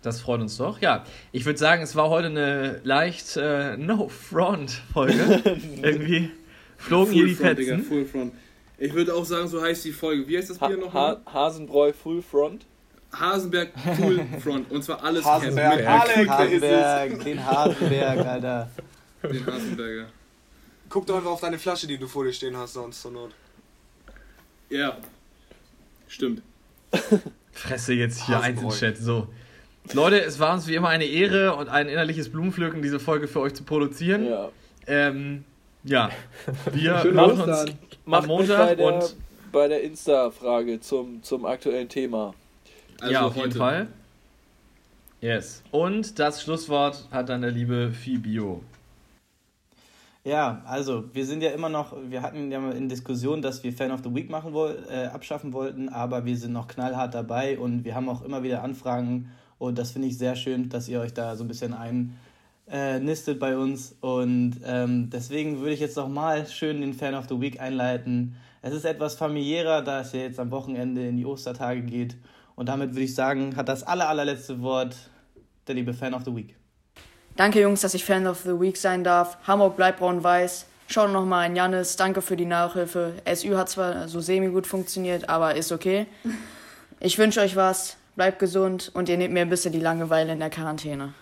das freut uns doch. Ja, ich würde sagen, es war heute eine leicht äh, No-Front-Folge. Irgendwie flogen hier die Front, Digga, Fetzen. Full Front. Ich würde auch sagen, so heißt die Folge. Wie heißt das Ha Bier nochmal? ha Hasenbräu Full Front. Hasenberg Full Front. Und zwar alles Hasenberg, Cap Alex. Hasenberg, den Hasenberg, Alter. den Hasenberger. Guck doch einfach auf deine Flasche, die du vor dir stehen hast, sonst zur Not. Ja. Stimmt. Fresse jetzt hier Hasenbräu. Einzelchat. So. Leute, es war uns wie immer eine Ehre und ein innerliches Blumenpflücken, diese Folge für euch zu produzieren. Ja. Ähm, ja, wir machen uns am mit bei Montag der, und bei der Insta-Frage zum, zum aktuellen Thema. Also ja, auf heute. jeden Fall. Yes. Und das Schlusswort hat dann der liebe Fibio. Ja, also wir sind ja immer noch, wir hatten ja mal in Diskussion, dass wir Fan of the Week machen woll, äh, abschaffen wollten, aber wir sind noch knallhart dabei und wir haben auch immer wieder Anfragen und das finde ich sehr schön, dass ihr euch da so ein bisschen ein äh, bei uns und ähm, deswegen würde ich jetzt noch mal schön den Fan of the Week einleiten. Es ist etwas familiärer, da es ja jetzt am Wochenende in die Ostertage geht und damit würde ich sagen, hat das aller, allerletzte Wort der liebe Fan of the Week. Danke, Jungs, dass ich Fan of the Week sein darf. Hamburg bleibt braun-weiß. Schaut noch mal an Jannis. Danke für die Nachhilfe. SU hat zwar so semi-gut funktioniert, aber ist okay. Ich wünsche euch was. Bleibt gesund und ihr nehmt mir ein bisschen die Langeweile in der Quarantäne.